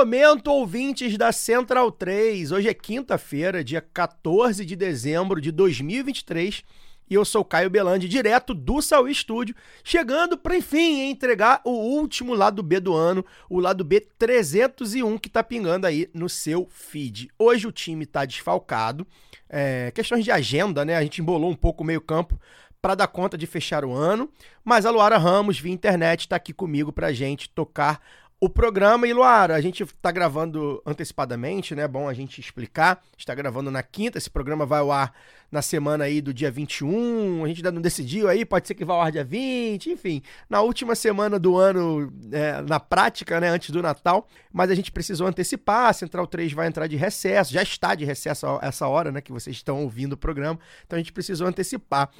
Momento, ouvintes da Central 3. Hoje é quinta-feira, dia 14 de dezembro de 2023. E eu sou Caio Belandi, direto do Saúl Estúdio, chegando para, enfim, entregar o último lado B do ano, o lado B 301 que tá pingando aí no seu feed. Hoje o time tá desfalcado, é, questões de agenda, né? A gente embolou um pouco o meio-campo para dar conta de fechar o ano, mas a Luara Ramos, via internet, está aqui comigo para gente tocar o programa. E Luara, a gente está gravando antecipadamente, né? Bom a gente explicar. Está gravando na quinta, esse programa vai ao ar na semana aí do dia 21. A gente ainda não decidiu aí, pode ser que vá ao ar dia 20, enfim. Na última semana do ano, é, na prática, né? Antes do Natal. Mas a gente precisou antecipar. A Central 3 vai entrar de recesso, já está de recesso essa hora, né? Que vocês estão ouvindo o programa. Então a gente precisou antecipar.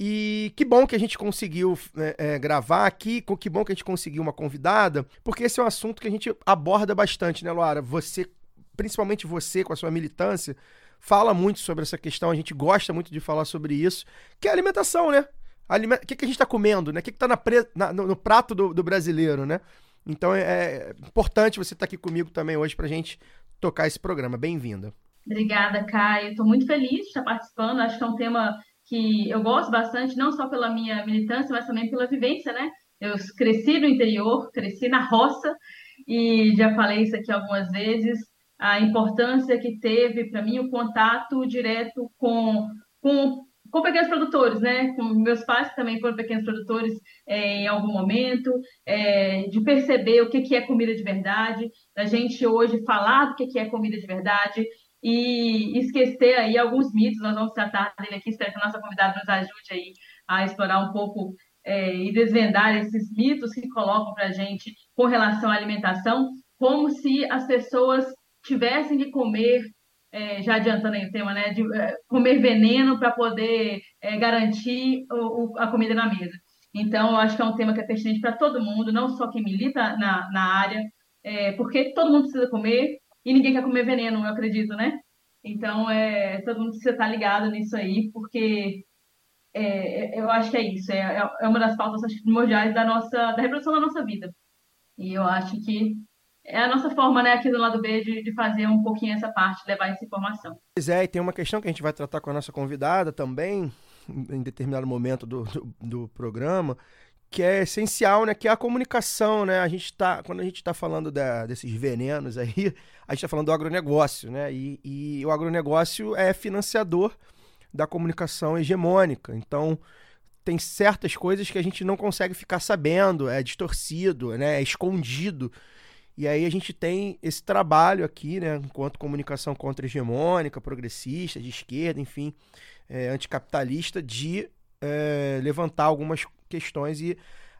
E que bom que a gente conseguiu é, é, gravar aqui, que bom que a gente conseguiu uma convidada, porque esse é um assunto que a gente aborda bastante, né, Luara? Você, principalmente você com a sua militância, fala muito sobre essa questão, a gente gosta muito de falar sobre isso, que é alimentação, né? Alime- O que, que a gente está comendo, né? O que está no, no prato do, do brasileiro, né? Então é, é importante você estar aqui comigo também hoje para a gente tocar esse programa. Bem-vinda. Obrigada, Caio. Estou muito feliz de estar participando. Acho que é um tema que eu gosto bastante, não só pela minha militância, mas também pela vivência, né? Eu cresci no interior, cresci na roça e já falei isso aqui algumas vezes, a importância que teve para mim o contato direto com, com, com pequenos produtores, né? Com meus pais que também foram pequenos produtores é, em algum momento, é, de perceber o que, que é comida de verdade, da gente hoje falar do que, que é comida de verdade, e esquecer aí alguns mitos. Nós vamos tratar dele aqui, espero que a nossa convidada nos ajude aí a explorar um pouco é, e desvendar esses mitos que colocam para a gente com relação à alimentação, como se as pessoas tivessem que comer, é, já adiantando aí o tema, né, de é, comer veneno para poder é, garantir o, o, a comida na mesa. Então, eu acho que é um tema que é pertinente para todo mundo, não só quem milita na, na área, é, porque todo mundo precisa comer, e ninguém quer comer veneno, eu acredito, né? Então, é, todo mundo precisa estar ligado nisso aí, porque é, eu acho que é isso, é, é uma das pautas acho, primordiais da nossa, da reprodução da nossa vida. E eu acho que é a nossa forma, né, aqui do lado B, de, de fazer um pouquinho essa parte, levar essa informação. Pois é, e tem uma questão que a gente vai tratar com a nossa convidada também, em determinado momento do, do, do programa, que é essencial, né? Que é a comunicação, né? A gente tá, quando a gente está falando da, desses venenos aí, a gente está falando do agronegócio, né? E, e, o agronegócio é financiador da comunicação hegemônica. Então, tem certas coisas que a gente não consegue ficar sabendo, é distorcido, né? É escondido. E aí a gente tem esse trabalho aqui, né? Enquanto comunicação contra-hegemônica, progressista, de esquerda, enfim, é, anticapitalista, de é, levantar algumas questões e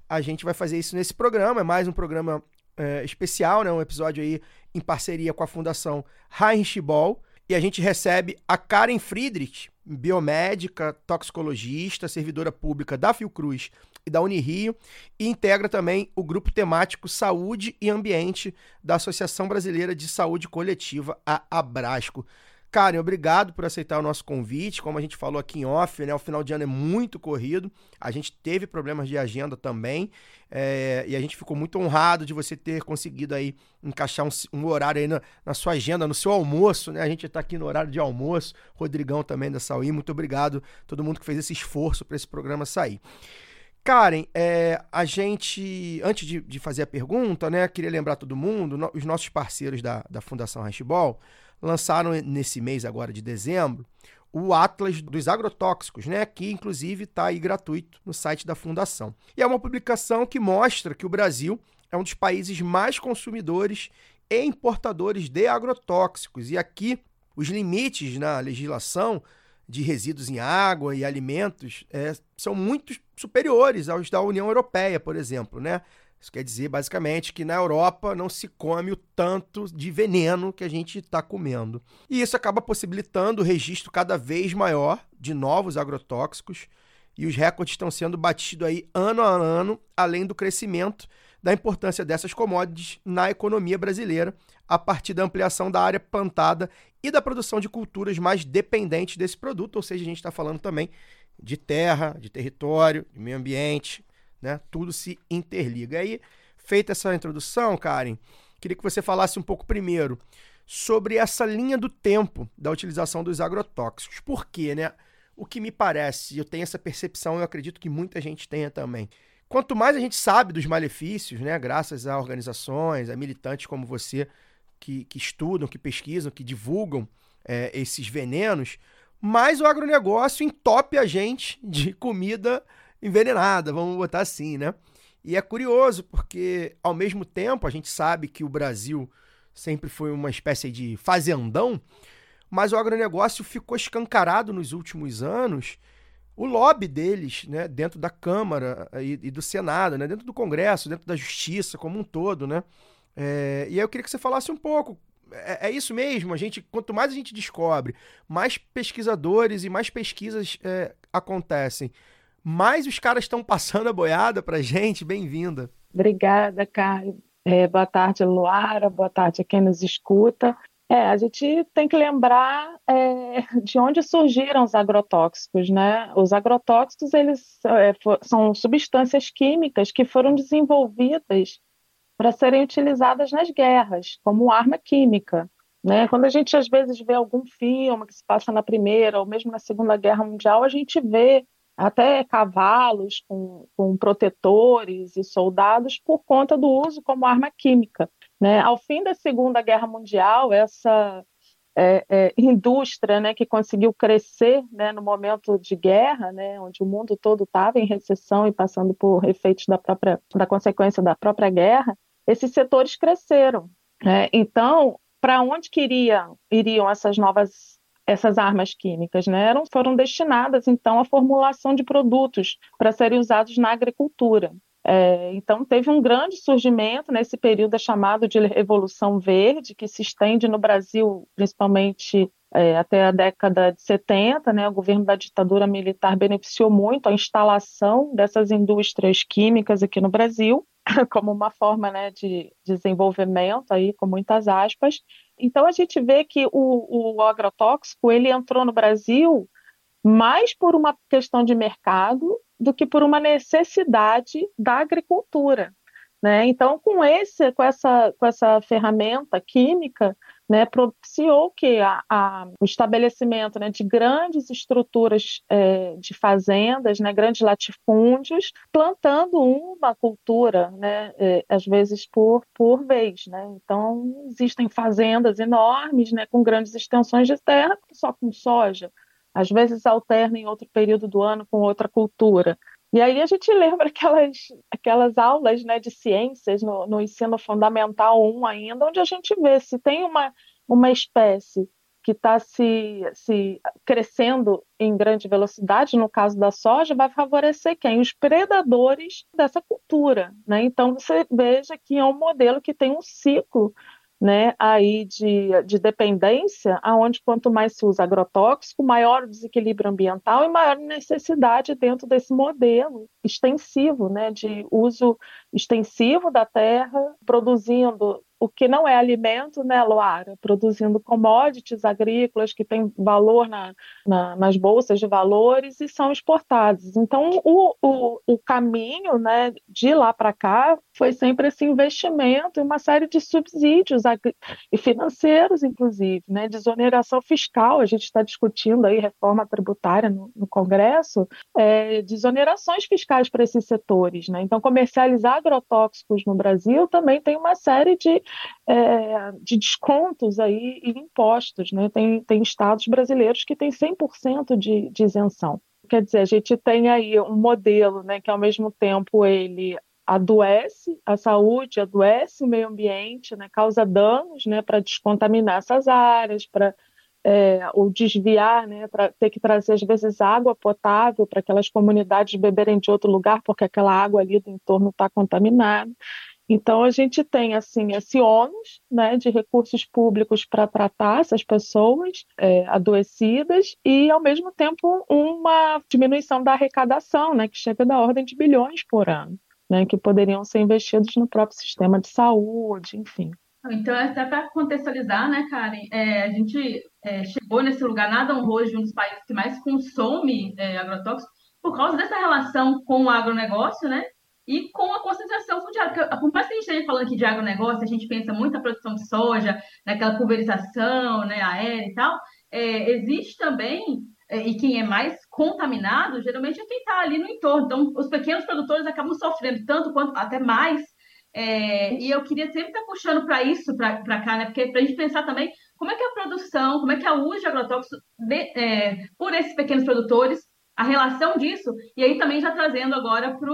a gente vai fazer isso nesse programa. É mais um programa é, especial, né? Um episódio aí em parceria com a Fundação Heinrich Ball. E a gente recebe a Karen Friedrich, biomédica, toxicologista, servidora pública da Fiocruz e da Unirio, e integra também o grupo temático Saúde e Ambiente da Associação Brasileira de Saúde Coletiva, a Abrasco. Karen, obrigado por aceitar o nosso convite. Como a gente falou aqui em off, né, o final de ano é muito corrido. A gente teve problemas de agenda também. É, e a gente ficou muito honrado de você ter conseguido aí encaixar um, um horário aí na, na, sua agenda, no seu almoço, né? A gente está aqui no horário de almoço. Rodrigão também da Saúde. Muito obrigado a todo mundo que fez esse esforço para esse programa sair. Karen, é, a gente, antes de, de, fazer a pergunta, né, queria lembrar todo mundo, no, os nossos parceiros da, da Fundação Hashball, lançaram nesse mês agora de dezembro o Atlas dos Agrotóxicos, né? Que inclusive está aí gratuito no site da Fundação. E é uma publicação que mostra que o Brasil é um dos países mais consumidores e importadores de agrotóxicos. E aqui os limites na legislação de resíduos em água e alimentos é, são muito superiores aos da União Europeia, por exemplo, né? Isso quer dizer, basicamente, que na Europa não se come o tanto de veneno que a gente está comendo. E isso acaba possibilitando o registro cada vez maior de novos agrotóxicos, e os recordes estão sendo batidos aí ano a ano, além do crescimento da importância dessas commodities na economia brasileira, a partir da ampliação da área plantada e da produção de culturas mais dependentes desse produto, ou seja, a gente está falando também de terra, de território, de meio ambiente, né? Tudo se interliga. Aí, feita essa introdução, Karen, queria que você falasse um pouco primeiro sobre essa linha do tempo da utilização dos agrotóxicos. Por quê, né? O que me parece, eu tenho essa percepção, eu acredito que muita gente tenha também. Quanto mais a gente sabe dos malefícios, né, graças a organizações, a militantes como você, que, que estudam, que pesquisam, que divulgam é, esses venenos, mais o agronegócio entope a gente de comida envenenada, vamos botar assim, né? E é curioso, porque ao mesmo tempo a gente sabe que o Brasil sempre foi uma espécie de fazendão, mas o agronegócio ficou escancarado nos últimos anos. O lobby deles, né, dentro da Câmara e, e do Senado, né, dentro do Congresso, dentro da Justiça como um todo, né? É, e aí eu queria que você falasse um pouco. É, é, isso mesmo, a gente, quanto mais a gente descobre, mais pesquisadores e mais pesquisas é, acontecem mais os caras estão passando a boiada para gente. Bem-vinda. Obrigada, Caio. É, boa tarde, Luara. Boa tarde a quem nos escuta. É, a gente tem que lembrar é, de onde surgiram os agrotóxicos, né? Os agrotóxicos eles é, são substâncias químicas que foram desenvolvidas para serem utilizadas nas guerras como arma química. Né? Quando a gente às vezes vê algum filme que se passa na Primeira ou mesmo na Segunda Guerra Mundial, a gente vê até cavalos com, com protetores e soldados por conta do uso como arma química. Né? Ao fim da Segunda Guerra Mundial, essa é, é, indústria né, que conseguiu crescer né, no momento de guerra, né, onde o mundo todo estava em recessão e passando por efeitos da própria da consequência da própria guerra, esses setores cresceram. Né? Então, para onde queriam iriam essas novas essas armas químicas, né, eram, foram destinadas então à formulação de produtos para serem usados na agricultura. É, então teve um grande surgimento nesse período é chamado de Revolução Verde, que se estende no Brasil principalmente é, até a década de 70, né, o governo da ditadura militar beneficiou muito a instalação dessas indústrias químicas aqui no Brasil, como uma forma né, de desenvolvimento, aí, com muitas aspas, então a gente vê que o, o agrotóxico ele entrou no Brasil mais por uma questão de mercado do que por uma necessidade da agricultura. Né? Então, com, esse, com, essa, com essa ferramenta química, né, propiciou que a, a, o estabelecimento né, de grandes estruturas é, de fazendas, né, grandes latifúndios, plantando uma cultura, né, é, às vezes por, por vez. Né? Então, existem fazendas enormes, né, com grandes extensões de terra, só com soja. Às vezes alterna em outro período do ano com outra cultura. E aí a gente lembra aquelas, aquelas aulas né, de ciências no, no ensino fundamental 1 ainda, onde a gente vê se tem uma, uma espécie que está se, se crescendo em grande velocidade, no caso da soja, vai favorecer quem? Os predadores dessa cultura. Né? Então, você veja que é um modelo que tem um ciclo né, aí de, de dependência, aonde quanto mais se usa agrotóxico, maior o desequilíbrio ambiental e maior necessidade dentro desse modelo extensivo, né, de uso extensivo da terra, produzindo o que não é alimento, né, Loara? Produzindo commodities agrícolas que têm valor na, na, nas bolsas de valores e são exportados. Então, o, o, o caminho né, de lá para cá foi sempre esse investimento em uma série de subsídios e financeiros, inclusive, né, desoneração fiscal. A gente está discutindo aí reforma tributária no, no Congresso, é, desonerações fiscais para esses setores. Né? Então, comercializar agrotóxicos no Brasil também tem uma série de é, de descontos aí e impostos. Né? Tem, tem estados brasileiros que têm 100% de, de isenção. Quer dizer, a gente tem aí um modelo né, que, ao mesmo tempo, ele adoece a saúde, adoece o meio ambiente, né, causa danos né, para descontaminar essas áreas, para é, ou desviar, né, para ter que trazer às vezes água potável para aquelas comunidades beberem de outro lugar porque aquela água ali do entorno está contaminada. Então a gente tem assim esse ônus né, de recursos públicos para tratar essas pessoas é, adoecidas e ao mesmo tempo uma diminuição da arrecadação, né, que chega da ordem de bilhões por ano, né, que poderiam ser investidos no próprio sistema de saúde, enfim. Então, até para contextualizar, né, Karen, é, a gente é, chegou nesse lugar nada honroso de um dos países que mais consome é, agrotóxicos por causa dessa relação com o agronegócio, né, e com a concentração fundiária. Porque, por mais que a gente esteja falando aqui de agronegócio, a gente pensa muito na produção de soja, naquela pulverização né, aérea e tal, é, existe também, é, e quem é mais contaminado, geralmente é quem está ali no entorno. Então, os pequenos produtores acabam sofrendo tanto quanto até mais é, e eu queria sempre estar puxando para isso, para cá, né? Porque para a gente pensar também como é que é a produção, como é que é o uso de agrotóxicos é, por esses pequenos produtores, a relação disso, e aí também já trazendo agora para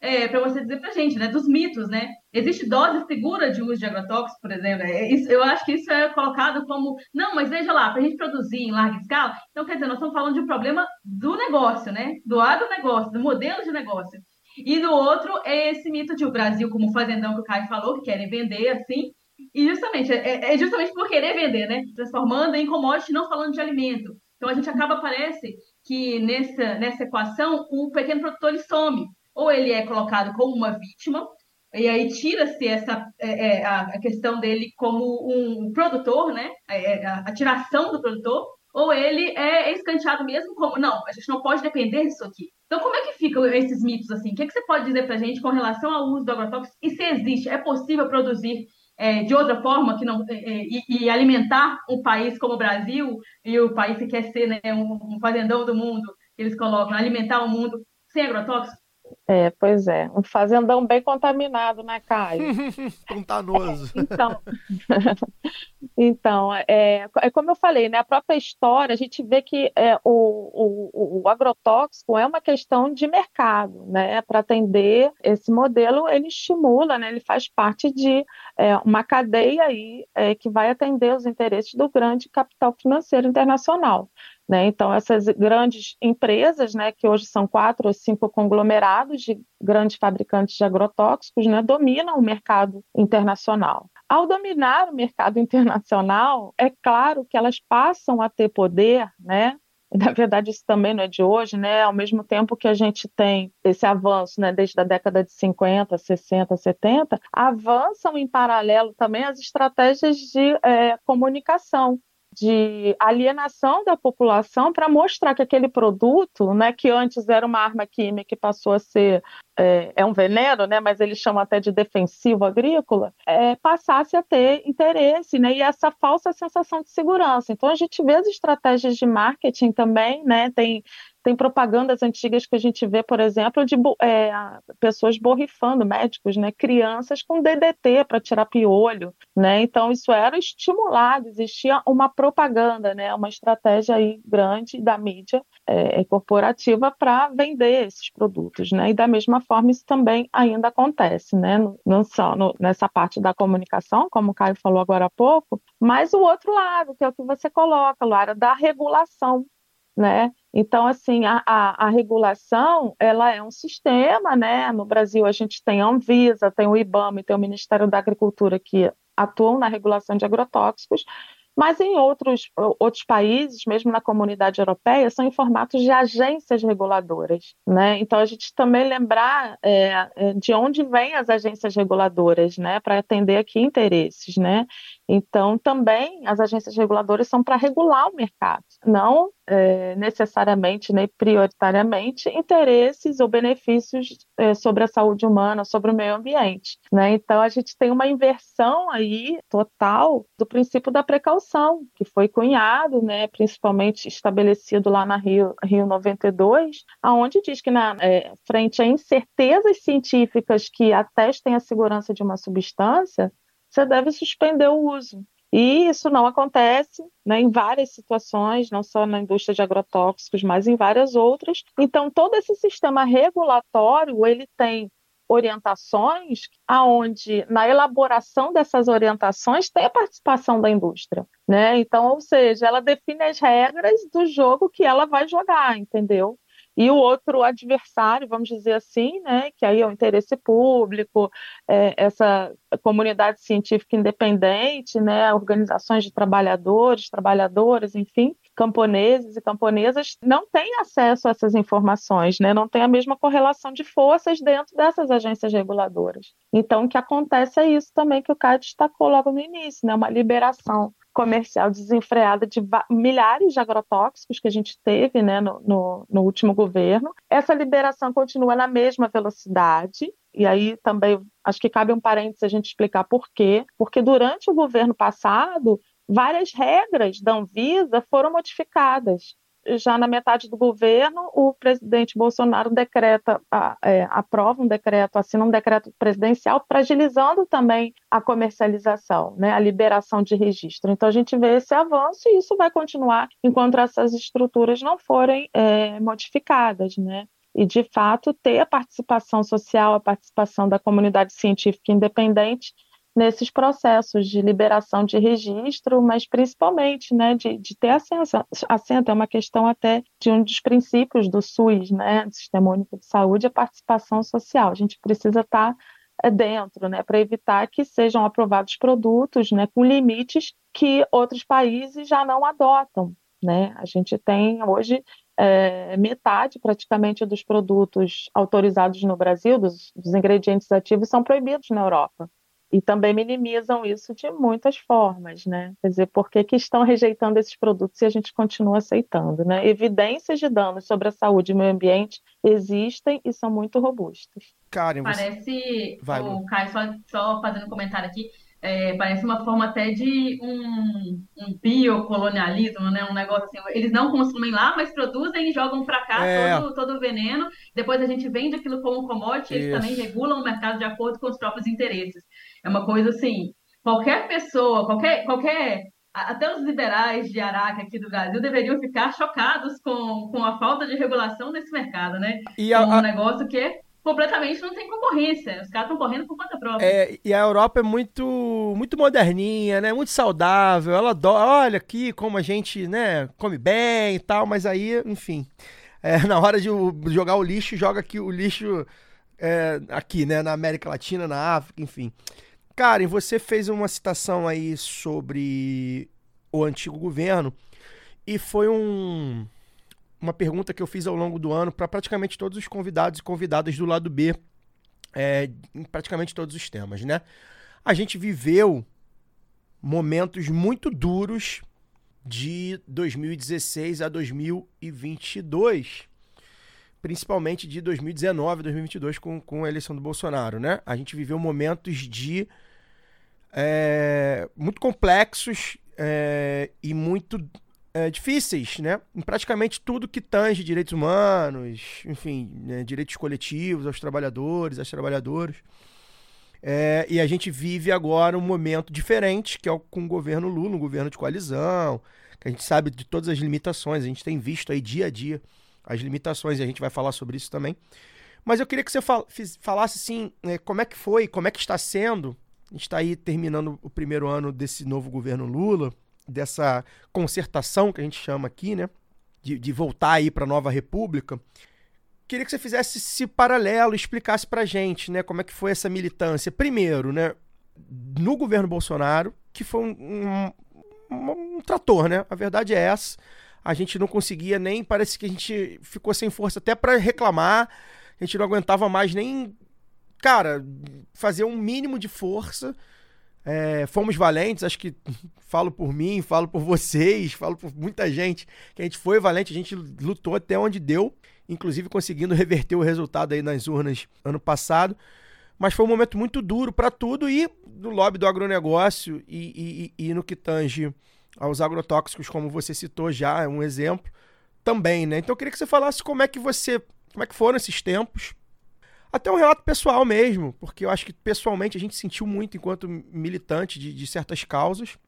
é, para você dizer para a gente, né, dos mitos, né? Existe dose segura de uso de agrotóxicos, por exemplo? É, isso, eu acho que isso é colocado como, não, mas veja lá, para a gente produzir em larga escala, então quer dizer, nós estamos falando de um problema do negócio, né? Do agronegócio, do modelo de negócio. E no outro é esse mito de o Brasil como fazendão que o Caio falou, que querem vender assim. E justamente, é, é justamente por querer vender, né? Transformando em commodity, não falando de alimento. Então a gente acaba, parece, que nessa, nessa equação o pequeno produtor ele some. Ou ele é colocado como uma vítima, e aí tira-se essa é, é, a questão dele como um produtor, né? É, a, a tiração do produtor, ou ele é escanteado mesmo como, não, a gente não pode depender disso aqui. Então, como é que ficam esses mitos assim? O que, é que você pode dizer para a gente com relação ao uso do agrotóxico e se existe, é possível produzir é, de outra forma que não é, é e, e, alimentar um país como o Brasil e o país que quer ser né, um, um fazendão do mundo, eles colocam, alimentar o mundo sem agrotóxico? É, pois é, um fazendão bem contaminado, né, Caio? Contanoso. então, então é, é como eu falei, né, a própria história, a gente vê que é, o, o, o agrotóxico é uma questão de mercado, né, para atender esse modelo, ele estimula, né, ele faz parte de é, uma cadeia aí é, que vai atender os interesses do grande capital financeiro internacional. Né? Então, essas grandes empresas, né, que hoje são quatro ou cinco conglomerados de grandes fabricantes de agrotóxicos, né, dominam o mercado internacional. Ao dominar o mercado internacional, é claro que elas passam a ter poder, né? Na verdade, isso também não é de hoje, né? Ao mesmo tempo que a gente tem esse avanço, né, desde a década de 50, 60, 70, avançam em paralelo também as estratégias de é, comunicação de alienação da população para mostrar que aquele produto, né, que antes era uma arma química e passou a ser é, é, um veneno, né, mas eles chamam até de defensivo agrícola, é, passasse a ter interesse, né, e essa falsa sensação de segurança. Então a gente vê as estratégias de marketing também, né, tem tem propagandas antigas que a gente vê, por exemplo, de é, pessoas borrifando, médicos, né, crianças com DDT para tirar piolho, né? Então isso era estimulado, existia uma propaganda, né, uma estratégia aí grande da mídia é, corporativa para vender esses produtos, né? E da mesma forma isso também ainda acontece, né? Não só no, nessa parte da comunicação, como o Caio falou agora há pouco, mas o outro lado, que é o que você coloca, Lara, da regulação, né? Então, assim, a, a, a, regulação, ela é um sistema, né? No Brasil a gente tem a Anvisa, tem o IBAMA e tem o Ministério da Agricultura que atuam na regulação de agrotóxicos, mas em outros, outros países, mesmo na comunidade europeia, são em formatos de agências reguladoras. Né? Então, a gente também lembrar é, é de onde vêm as agências reguladoras, né? para atender aqui interesses. Né? Então, também as agências reguladoras são para regular o mercado, não é, necessariamente, nem prioritariamente, interesses ou benefícios é, sobre a saúde humana, sobre o meio ambiente. Né? Então, a gente tem uma inversão aí total do princípio da precaução, que foi cunhado, né, principalmente estabelecido lá na Rio, Rio 92, aonde diz que, na, é, frente a incertezas científicas que atestem a segurança de uma substância, você deve suspender o uso. E isso não acontece né, em várias situações, não só na indústria de agrotóxicos, mas em várias outras. Então, todo esse sistema regulatório ele tem orientações aonde na elaboração dessas orientações tem a participação da indústria. né? Então, ou seja, ela define as regras do jogo que ela vai jogar, entendeu? E o outro adversário, vamos dizer assim, né, que aí é o interesse público, é, essa comunidade científica independente, né, organizações de trabalhadores, trabalhadoras, enfim, camponeses e camponesas, não têm acesso a essas informações, né, não tem a mesma correlação de forças dentro dessas agências reguladoras. Então, o que acontece é isso também que o Caio destacou logo no início, né, uma liberação comercial desenfreada de milhares de agrotóxicos que a gente teve né, no, no, no último governo. Essa liberação continua na mesma velocidade, e aí também acho que cabe um parênteses a gente explicar por quê. Porque durante o governo passado, várias regras da Anvisa foram modificadas já na metade do governo, o presidente Bolsonaro decreta, é, aprova um decreto, assina um decreto presidencial, fragilizando também a comercialização, né, a liberação de registro. Então, a gente vê esse avanço e isso vai continuar enquanto essas estruturas não forem é, modificadas. Né? E, de fato, ter a participação social, a participação da comunidade científica independente nesses processos de liberação de registro, mas principalmente né, de, de ter acesso, assento, é uma questão até de um dos princípios do SUS, né, do Sistema Único de Saúde, a participação social. A gente precisa estar é, dentro, né, para evitar que sejam aprovados produtos né, com limites que outros países já não adotam. Né? A gente tem hoje é, metade praticamente dos produtos autorizados no Brasil, dos, dos ingredientes ativos, são proibidos na Europa e também minimizam isso de muitas formas, né? Quer dizer, por que, que estão rejeitando esses produtos e a gente continua aceitando, né? Evidências de danos sobre a saúde e o meio ambiente existem e são muito robustas. Karen, você... Parece, Vai, o Caio, só, só fazendo um comentário aqui, é, parece uma forma até de um, um biocolonialismo, né? Um negócio assim, eles não consumem lá, mas produzem e jogam para cá é. todo, todo o veneno. Depois a gente vende aquilo como commodity, eles também regulam o mercado de acordo com os próprios interesses. É uma coisa assim, qualquer pessoa, qualquer, qualquer até os liberais de Araca aqui do Brasil deveriam ficar chocados com, com a falta de regulação nesse mercado, né? E a, um negócio que é completamente não tem concorrência. Os caras estão correndo por conta própria. É, e a Europa é muito muito moderninha, né? Muito saudável. Ela adora, olha aqui como a gente, né, come bem e tal, mas aí, enfim, é, na hora de jogar o lixo, joga aqui o lixo é, aqui, né, na América Latina, na África, enfim. Karen, você fez uma citação aí sobre o antigo governo e foi um uma pergunta que eu fiz ao longo do ano para praticamente todos os convidados e convidadas do lado B, é, em praticamente todos os temas, né? A gente viveu momentos muito duros de 2016 a 2022, principalmente de 2019 a 2022 com, com a eleição do Bolsonaro, né? A gente viveu momentos de é, muito complexos é, e muito é, difíceis, né? Em praticamente tudo que tange direitos humanos, enfim, né? direitos coletivos aos trabalhadores, às trabalhadoras. É, e a gente vive agora um momento diferente, que é o, com o governo Lula, um governo de coalizão, que a gente sabe de todas as limitações, a gente tem visto aí dia a dia as limitações, e a gente vai falar sobre isso também. Mas eu queria que você fal falasse, assim, né, como é que foi, como é que está sendo, a gente está aí terminando o primeiro ano desse novo governo Lula, dessa concertação que a gente chama aqui, né? De, de voltar aí para a nova república. Queria que você fizesse esse paralelo, explicasse para gente, né? Como é que foi essa militância. Primeiro, né? No governo Bolsonaro, que foi um, um, um trator, né? A verdade é essa. A gente não conseguia nem, parece que a gente ficou sem força até para reclamar. A gente não aguentava mais nem, cara, fazer um mínimo de força é, fomos valentes, acho que falo por mim, falo por vocês, falo por muita gente, que a gente foi valente, a gente lutou até onde deu, inclusive conseguindo reverter o resultado aí nas urnas ano passado. Mas foi um momento muito duro para tudo e no lobby do agronegócio e, e, e, no que tange aos agrotóxicos, como você citou já, é um exemplo também, né? Então eu queria que você falasse como é que você, como é que foram esses tempos, até um relato pessoal mesmo, porque eu acho que pessoalmente a gente sentiu muito enquanto militante de, de certas causas.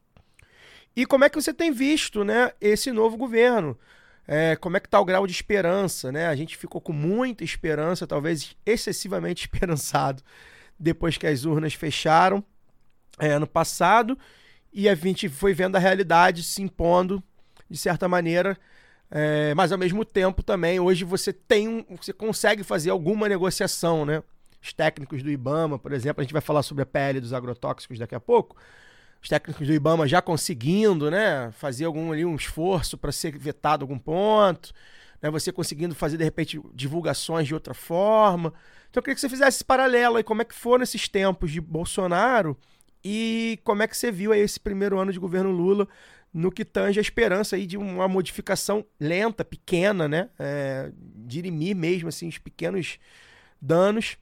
E como é que você tem visto né, esse novo governo? É, como é que está o grau de esperança? Né? A gente ficou com muita esperança, talvez excessivamente esperançado, depois que as urnas fecharam é, ano passado. e a gente foi vendo a realidade se impondo de certa maneira. É, mas ao mesmo tempo também, hoje você tem um, você consegue fazer alguma negociação, né? Os técnicos do IBAMA, por exemplo, a gente vai falar sobre a pele dos agrotóxicos daqui a pouco. Os técnicos do IBAMA já conseguindo, né, fazer algum ali um esforço para ser vetado algum ponto, né? Você conseguindo fazer de repente divulgações de outra forma. Então eu queria que você fizesse esse paralelo aí, como é que foram esses tempos de Bolsonaro e como é que você viu aí esse primeiro ano de governo Lula no que tange a esperança aí de uma modificação lenta, pequena, né? É, dirimir mesmo assim os pequenos danos,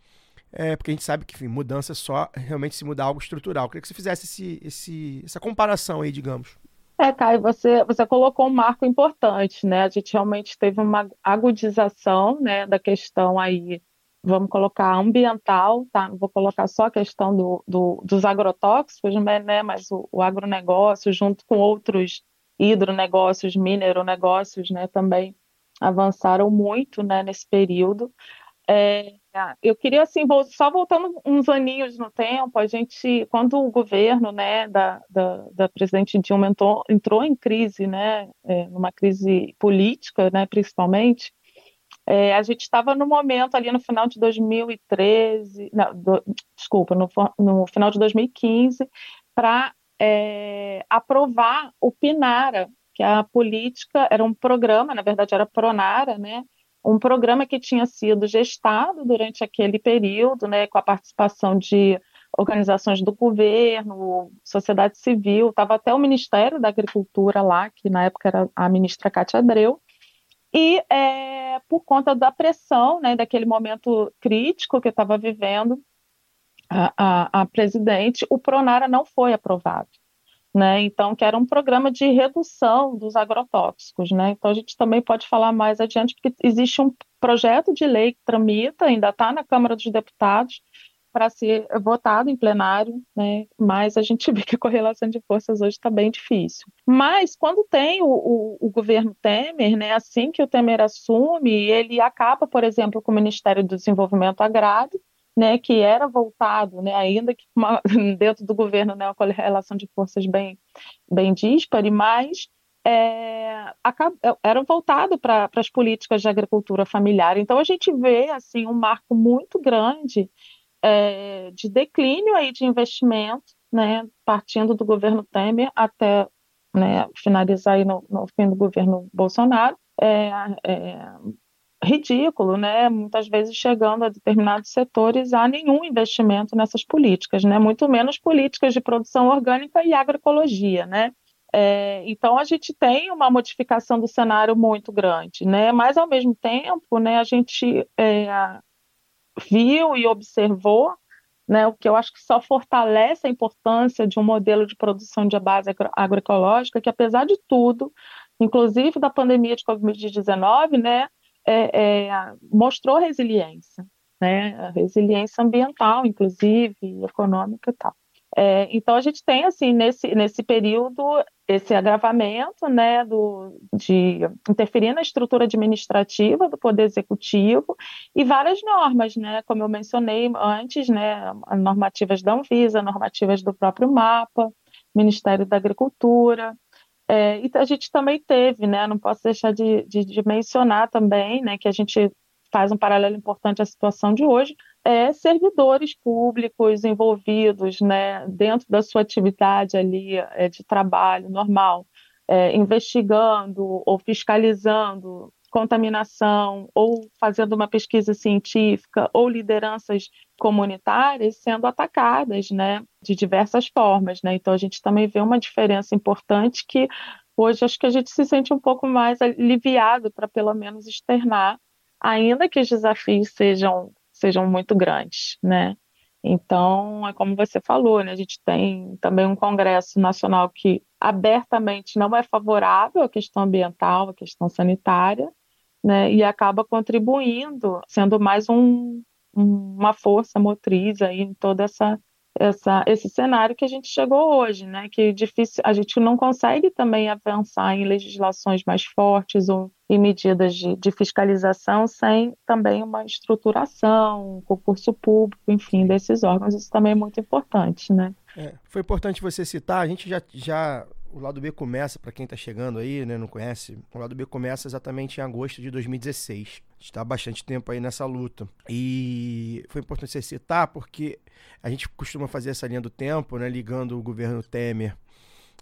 é, porque a gente sabe que enfim, mudança é só realmente se mudar algo estrutural. Eu queria que você fizesse esse, esse, essa comparação aí, digamos. É, Caio, você, você colocou um marco importante, né? A gente realmente teve uma agudização, né, da questão aí vamos colocar ambiental, tá? Vou colocar só a questão do, do dos agrotóxicos, né? Mas o, o agronegócio, junto com outros hidronegócios, mineronegócios, né? Também avançaram muito, né? Nesse período. É, eu queria, assim, só voltando uns aninhos no tempo, a gente, quando o governo, né, da, da, da presidente Dilma entrou, entrou em crise, né, é, numa crise política, né, principalmente, é, a gente estava no momento ali no final de 2013, não, do, desculpa, no, no, final de 2015, para é, aprovar o PINARA, que a política, era um programa, na verdade era Pronara, né? Um programa que tinha sido gestado durante aquele período, né, com a participação de organizações do governo, sociedade civil, estava até o Ministério da Agricultura lá, que na época era a ministra Cátia Abreu, e é, por conta da pressão, né, daquele momento crítico que estava vivendo a, a, a, presidente, o Pronara não foi aprovado. Né? Então, que era um programa de redução dos agrotóxicos. Né? Então, a gente também pode falar mais adiante, porque existe um projeto de lei que tramita, ainda está na Câmara dos Deputados, para ser votado em plenário, né? mas a gente vê que a correlação de forças hoje está bem difícil. Mas quando tem o, o, o, governo Temer, né, assim que o Temer assume, ele acaba, por exemplo, com o Ministério do Desenvolvimento Agrário, né, que era voltado, né, ainda que uma, dentro do governo, né, uma correlação de forças bem, bem díspare, mas é, era voltado para as políticas de agricultura familiar. Então a gente vê assim um marco muito grande é, de declínio aí de investimento, né, partindo do governo Temer até né, finalizar aí no, no, fim do governo Bolsonaro, é, é, ridículo, né? Muitas vezes chegando a determinados setores a nenhum investimento nessas políticas, né? Muito menos políticas de produção orgânica e agroecologia, né? É, então a gente tem uma modificação do cenário muito grande, né? Mas ao mesmo tempo, né? A gente é, viu e observou, né, o que eu acho que só fortalece a importância de um modelo de produção de base agro agroecológica, que apesar de tudo, inclusive da pandemia de Covid-19, né, é, é, mostrou resiliência, né, resiliência ambiental, inclusive, econômica e tal. É, então a gente tem assim nesse, nesse período esse agravamento né, do, de interferir na estrutura administrativa do Poder Executivo e várias normas, né, como eu mencionei antes, né, normativas da Anvisa, normativas do próprio MAPA, Ministério da Agricultura. É, e a gente também teve, né, não posso deixar de, de, de mencionar também, né, que a gente faz um paralelo importante à situação de hoje, é, servidores públicos envolvidos né, dentro da sua atividade ali é, de trabalho normal, é, investigando ou fiscalizando contaminação ou fazendo uma pesquisa científica ou lideranças comunitárias sendo atacadas, né, de diversas formas, né? Então a gente também vê uma diferença importante que hoje acho que a gente se sente um pouco mais aliviado para pelo menos externar, ainda que os desafios sejam sejam muito grandes, né? Então, é como você falou, né? A gente tem também um Congresso Nacional que abertamente não é favorável à questão ambiental, à questão sanitária, né? E acaba contribuindo, sendo mais um, uma força motriz aí em toda essa essa, esse cenário que a gente chegou hoje, né? Que difícil, a gente não consegue também avançar em legislações mais fortes ou em medidas de, de fiscalização sem também uma estruturação, um concurso público, enfim, desses órgãos. Isso também é muito importante, né? É, foi importante você citar, a gente já, já o lado B começa, para quem está chegando aí, né, não conhece, o lado B começa exatamente em agosto de 2016. A gente está há bastante tempo aí nessa luta. E foi importante você citar porque a gente costuma fazer essa linha do tempo, né, ligando o governo Temer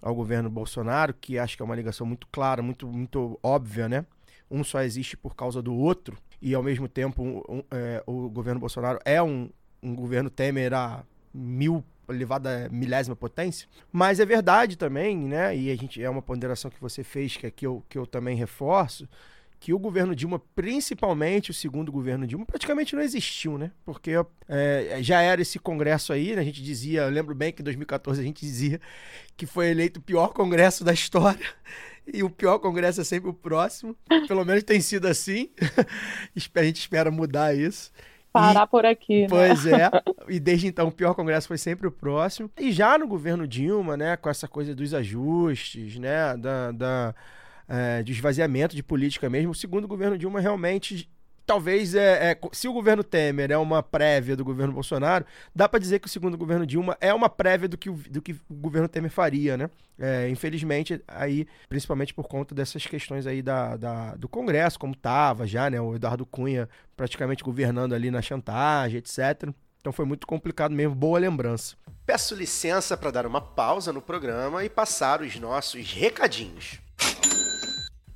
ao governo Bolsonaro, que acho que é uma ligação muito clara, muito, muito óbvia, né? Um só existe por causa do outro, e ao mesmo tempo um, um, é, o governo Bolsonaro é um, um governo Temer a mil elevada milésima potência. Mas é verdade também, né? E a gente é uma ponderação que você fez, que aqui eu, que eu também reforço, que o governo Dilma, principalmente o segundo governo Dilma, praticamente não existiu, né? Porque é, já era esse congresso aí, né? A gente dizia, eu lembro bem que em 2014 a gente dizia que foi eleito o pior congresso da história. E o pior congresso é sempre o próximo. Pelo menos tem sido assim. a gente espera mudar isso parar e, por aqui. Né? Pois é. E desde então o pior congresso foi sempre o próximo. E já no governo Dilma, né, com essa coisa dos ajustes, né, da, da é, de esvaziamento de política mesmo, o segundo governo Dilma realmente talvez é, é, se o governo Temer é uma prévia do governo Bolsonaro, dá para dizer que o segundo governo Dilma é uma prévia do que o, do que o governo Temer faria, né? É, infelizmente, aí, principalmente por conta dessas questões aí da, da, do Congresso, como tava já, né? O Eduardo Cunha praticamente governando ali na chantagem, etc. Então foi muito complicado mesmo, boa lembrança. Peço licença para dar uma pausa no programa e passar os nossos recadinhos.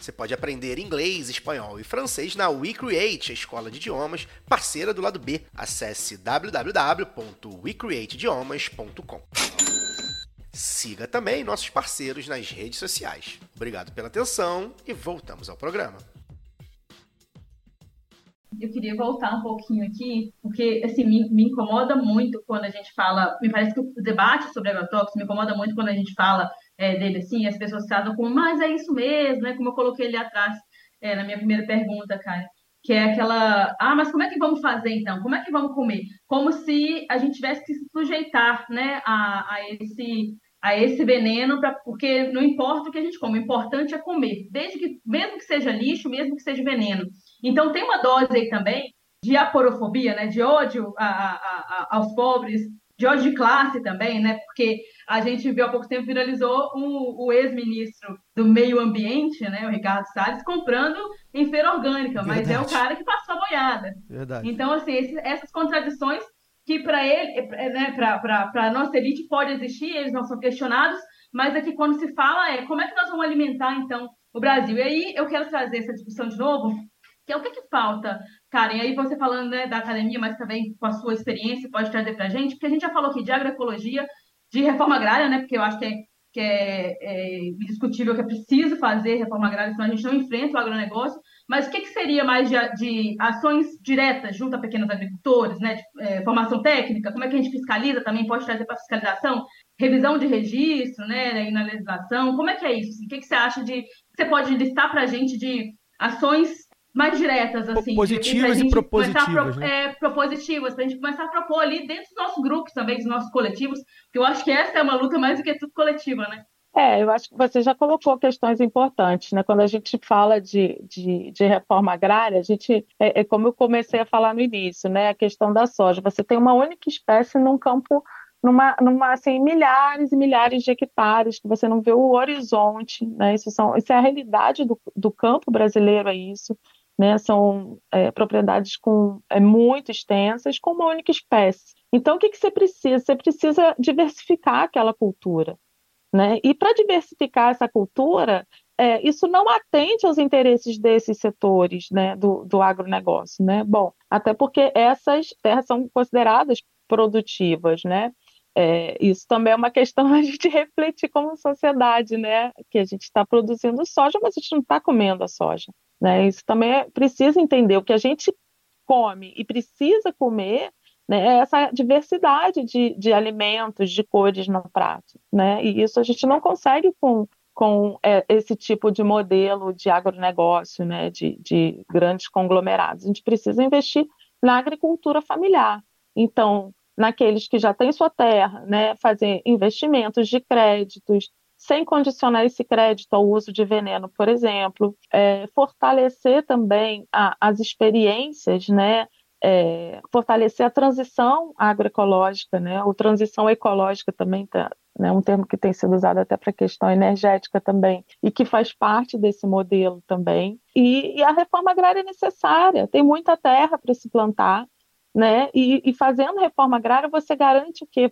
Você pode aprender inglês, espanhol e francês na WeCreate, a escola de idiomas parceira do lado B. Acesse www.wecreateidiomas.com. Siga também nossos parceiros nas redes sociais. Obrigado pela atenção e voltamos ao programa. Eu queria voltar um pouquinho aqui, porque assim me, me incomoda muito quando a gente fala. Me parece que o debate sobre agrotóxicos me incomoda muito quando a gente fala é, dele, assim, as pessoas tratam como, mas é isso mesmo, né? Como eu coloquei ali atrás é, na minha primeira pergunta, cara. Que é aquela, ah, mas como é que vamos fazer então? Como é que vamos comer? Como se a gente tivesse que se sujeitar, né, a, a esse a esse veneno, pra, porque não importa o que a gente come, o importante é comer, desde que, mesmo que seja lixo, mesmo que seja veneno. Então tem uma dose aí também de aporofobia, né, de ódio a, a, a, aos pobres, de ódio de classe também, né, porque a gente viu há pouco tempo, viralizou o, o ex-ministro do meio ambiente, né, o Ricardo Salles, comprando em feira orgânica, mas Verdade. é o cara que passou a boiada. Verdade. Então, assim, esse, essas contradições que para ele, né, para a nossa elite pode existir, eles não são questionados, mas aqui quando se fala é como é que nós vamos alimentar, então, o Brasil. E aí eu quero trazer essa discussão de novo, que é o que, que falta, Karen, aí você falando né, da academia, mas também com a sua experiência, pode trazer para a gente, porque a gente já falou aqui de agroecologia, de reforma agrária, né? Porque eu acho que é, que é, é indiscutível que é preciso fazer reforma agrária, senão a gente não enfrenta o agronegócio. Mas o que, que seria mais de, de, ações diretas junto a pequenos agricultores, né? De, é, formação técnica, como é que a gente fiscaliza também, pode trazer para fiscalização, revisão de registro, né? Na legislação, como é que é isso? O que, que você acha de. Você pode listar para a gente de ações mais diretas, assim. Positivas e propositivas. Pro, né? é, propositivas, para a gente começar a propor ali dentro dos nossos grupos também, dos nossos coletivos, porque eu acho que essa é uma luta mais do que tudo coletiva, né? É, eu acho que você já colocou questões importantes, né? Quando a gente fala de, de, de reforma agrária, a gente, é, é, como eu comecei a falar no início, né? A questão da soja. Você tem uma única espécie num campo, numa, numa assim, milhares e milhares de hectares, que você não vê o horizonte, né? Isso, são, isso é a realidade do, do campo brasileiro, é isso. Né? São é, propriedades com é, muito extensas, com uma única espécie. Então, o que, que você precisa? Você precisa diversificar aquela cultura. Né? E para diversificar essa cultura, é, isso não atende aos interesses desses setores né, do, do agronegócio. Né? Bom, até porque essas terras são consideradas produtivas, né? É, isso também é uma questão a gente refletir como sociedade, né? Que a gente está produzindo soja, mas a gente não está comendo a soja, né? Isso também é, precisa entender o que a gente come e precisa comer, né? É essa diversidade de, de alimentos, de cores no prato, né? E isso a gente não consegue com com é, esse tipo de modelo de agronegócio, né, de, de grandes conglomerados. A gente precisa investir na agricultura familiar. Então, naqueles que já têm sua terra, né, fazer investimentos de créditos, sem condicionar esse crédito ao uso de veneno, por exemplo, é, fortalecer também a, as experiências, né, é, fortalecer a transição agroecológica, né, ou transição ecológica também, tá, né, um termo que tem sido usado até para a questão energética também, e que faz parte desse modelo também. E, e a reforma agrária é necessária, tem muita terra para se plantar, né? E, e, fazendo reforma agrária, você garante o quê?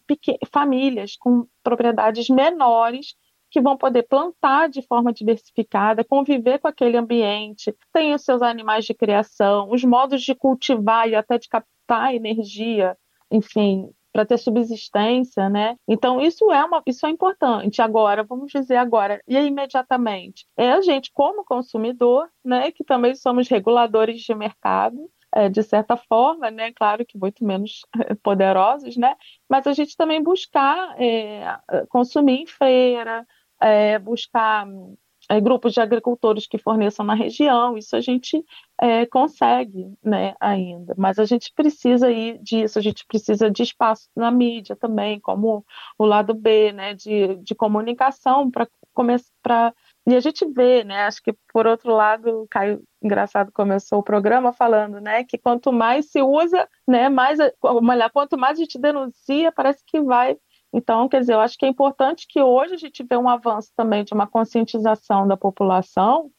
famílias com propriedades menores que vão poder plantar de forma diversificada, conviver com aquele ambiente, tem os seus animais de criação, os modos de cultivar e até de captar energia, enfim, para ter subsistência, né? Então isso é uma, isso é importante. Agora, vamos dizer agora e imediatamente, é a gente como consumidor, né, que também somos reguladores de mercado, é, de certa forma, né? Claro que muito menos poderosos, né? Mas a gente também buscar é, consumir em feira, é, buscar é, grupos de agricultores que forneçam na região, isso a gente é, consegue né, ainda, mas a gente precisa aí disso, a gente precisa de espaço na mídia também, como o lado B, né, de, de comunicação para começar e a gente vê, né? Acho que por outro lado, o Caio engraçado começou o programa falando, né, que quanto mais se usa, né, mais, olha, quanto mais a gente denuncia, parece que vai. Então, quer dizer, eu acho que é importante que hoje a gente vê um avanço também de uma conscientização da população,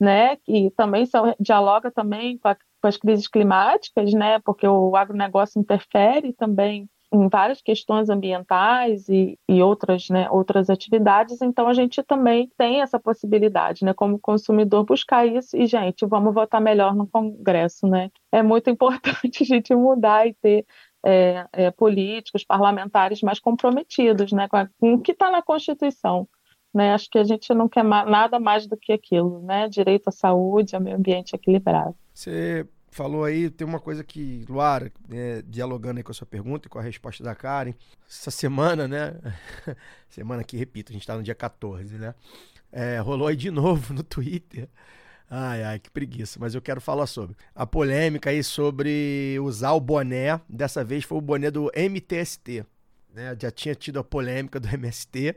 né, que também dialoga também com, a, com as crises climáticas, né, porque o agronegócio interfere também em várias questões ambientais e, e outras, né, outras atividades, então a gente também tem essa possibilidade, né, como consumidor, buscar isso e, gente, vamos votar melhor no Congresso, né? É muito importante a gente mudar e ter é, é, políticos, parlamentares mais comprometidos né, com, a, com o que está na Constituição. Né? Acho que a gente não quer nada mais do que aquilo, né? Direito à saúde, ao meio ambiente equilibrado. Você falou aí, tem uma coisa que, Luara, é, dialogando aí com a sua pergunta e com a resposta da Karen, essa semana, né? semana que, repito, a gente está no dia 14, né? É, rolou aí de novo no Twitter. Ai, ai, que preguiça. Mas eu quero falar sobre a polêmica aí sobre usar o boné. Dessa vez foi o boné do MTST. Né? Já tinha tido a polêmica do MST.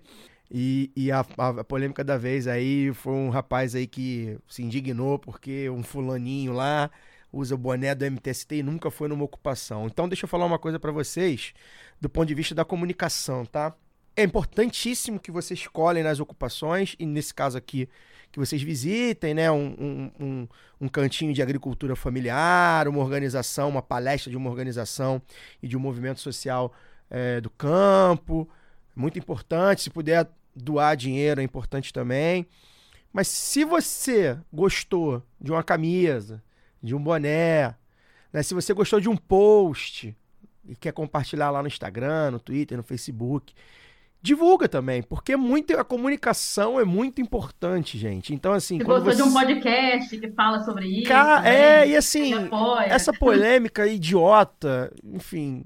E, e a, a, polêmica da vez aí foi um rapaz aí que se indignou porque um fulaninho lá usa o boné do MTST e nunca foi numa ocupação. Então deixa eu falar uma coisa para vocês do ponto de vista da comunicação, tá? É importantíssimo que vocês escolhem nas ocupações, e nesse caso aqui, que vocês visitem, né? Um, um, um, um cantinho de agricultura familiar, uma organização, uma palestra de uma organização e de um movimento social é, do campo. Muito importante. Se puder doar dinheiro, é importante também. Mas se você gostou de uma camisa, de um boné. Né? Se você gostou de um post e quer compartilhar lá no Instagram, no Twitter, no Facebook, divulga também, porque muito, a comunicação é muito importante, gente. Então, assim. Se gostou você... de um podcast que fala sobre isso. Ca... É, e assim, essa polêmica idiota, enfim,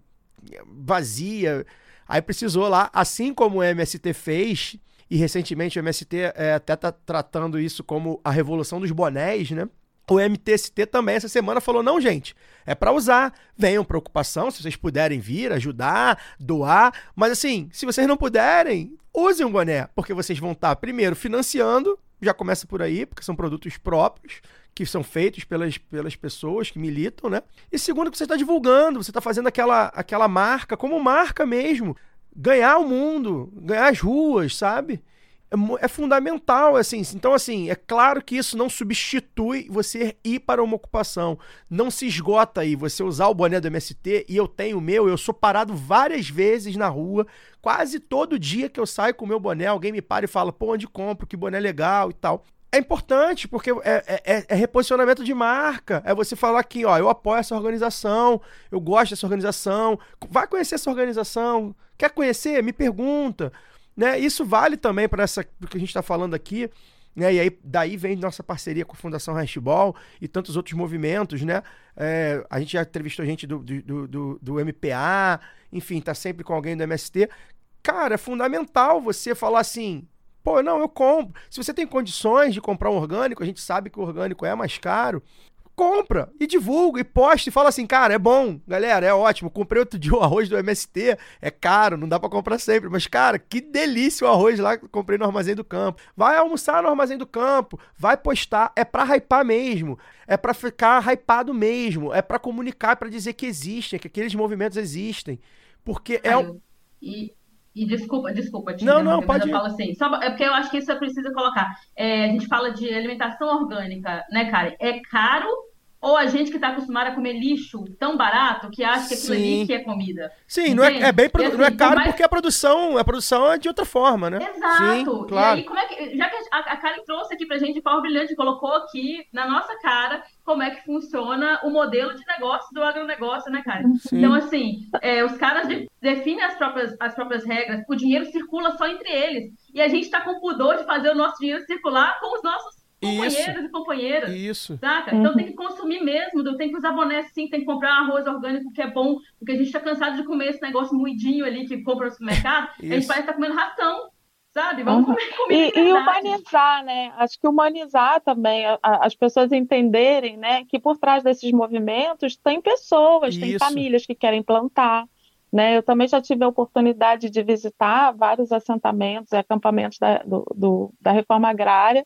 vazia. Aí precisou lá, assim como o MST fez, e recentemente o MST é, até tá tratando isso como a revolução dos bonés, né? O MTST também essa semana falou: não, gente, é para usar. Venham para ocupação, se vocês puderem vir, ajudar, doar. Mas assim, se vocês não puderem, usem um boné, porque vocês vão estar, tá, primeiro, financiando, já começa por aí, porque são produtos próprios, que são feitos pelas, pelas pessoas que militam, né? E segundo, que você está divulgando, você está fazendo aquela, aquela marca, como marca mesmo, ganhar o mundo, ganhar as ruas, sabe? É, é fundamental, assim. Então, assim, é claro que isso não substitui você ir para uma ocupação. Não se esgota aí você usar o boné do MST e eu tenho o meu, eu sou parado várias vezes na rua, quase todo dia que eu saio com o meu boné, alguém me para e fala, pô, onde compro, que boné legal e tal. É importante, porque é, é- é- é reposicionamento de marca. É você falar aqui, ó, eu apoio essa organização, eu gosto dessa organização. Vai conhecer essa organização. Quer conhecer? Me pergunta. Né? Isso vale também para essa que a gente está falando aqui. Né? E aí, daí vem nossa parceria com a Fundação Hashball e tantos outros movimentos, né? É, a gente já entrevistou gente do, do- do, do MPA, enfim, tá sempre com alguém do MST. Cara, é fundamental você falar assim, pô, não, eu compro. Se você tem condições de comprar um orgânico, a gente sabe que o orgânico é mais caro, compra e divulga e posta e fala assim, cara, é bom, galera, é ótimo. Comprei outro dia o arroz do MST, é caro, não dá pra comprar sempre, mas cara, que delícia o arroz lá que eu comprei no Armazém do Campo. Vai almoçar no Armazém do Campo, vai postar, é pra hypar mesmo, é pra ficar hypado mesmo, é pra comunicar, é pra dizer que existem, que aqueles movimentos existem. Porque é um... E, e desculpa, desculpa, te Não, não, pode eu falo assim, só, é porque eu acho que isso é preciso colocar. É, a gente fala de alimentação orgânica, né, cara? É caro ou a gente que está acostumado a comer lixo tão barato que acha que aquilo Sim. ali que é comida? Sim, não é, é bem assim, não é caro mais- porque a produção, a produção é de outra forma, né? Exato. Sim, claro. E aí, como é que. Já que a, a Karen trouxe aqui pra gente de forma brilhante, colocou aqui na nossa cara como é que funciona o modelo de negócio do agronegócio, né, Karen? Sim. Então, assim, é, os caras de- definem as próprias, as próprias regras, o dinheiro circula só entre eles. E a gente está com pudor de fazer o nosso dinheiro circular com os nossos companheiros e companheiras. Isso. Saca? Então tem que consumir mesmo, tem que usar boné sim, tem que comprar arroz orgânico que é bom, porque a gente tá cansado de comer esse negócio moidinho ali que compra no supermercado, a gente Isso. parece que tá comendo ração, sabe? Vamos Uhum. comer comida E, de e humanizar, né? Acho que humanizar também, a- a- as pessoas entenderem, né, que por trás desses movimentos tem pessoas, tem Isso. famílias que querem plantar, né? Eu também já tive a oportunidade de visitar vários assentamentos e acampamentos da, do- do- da reforma agrária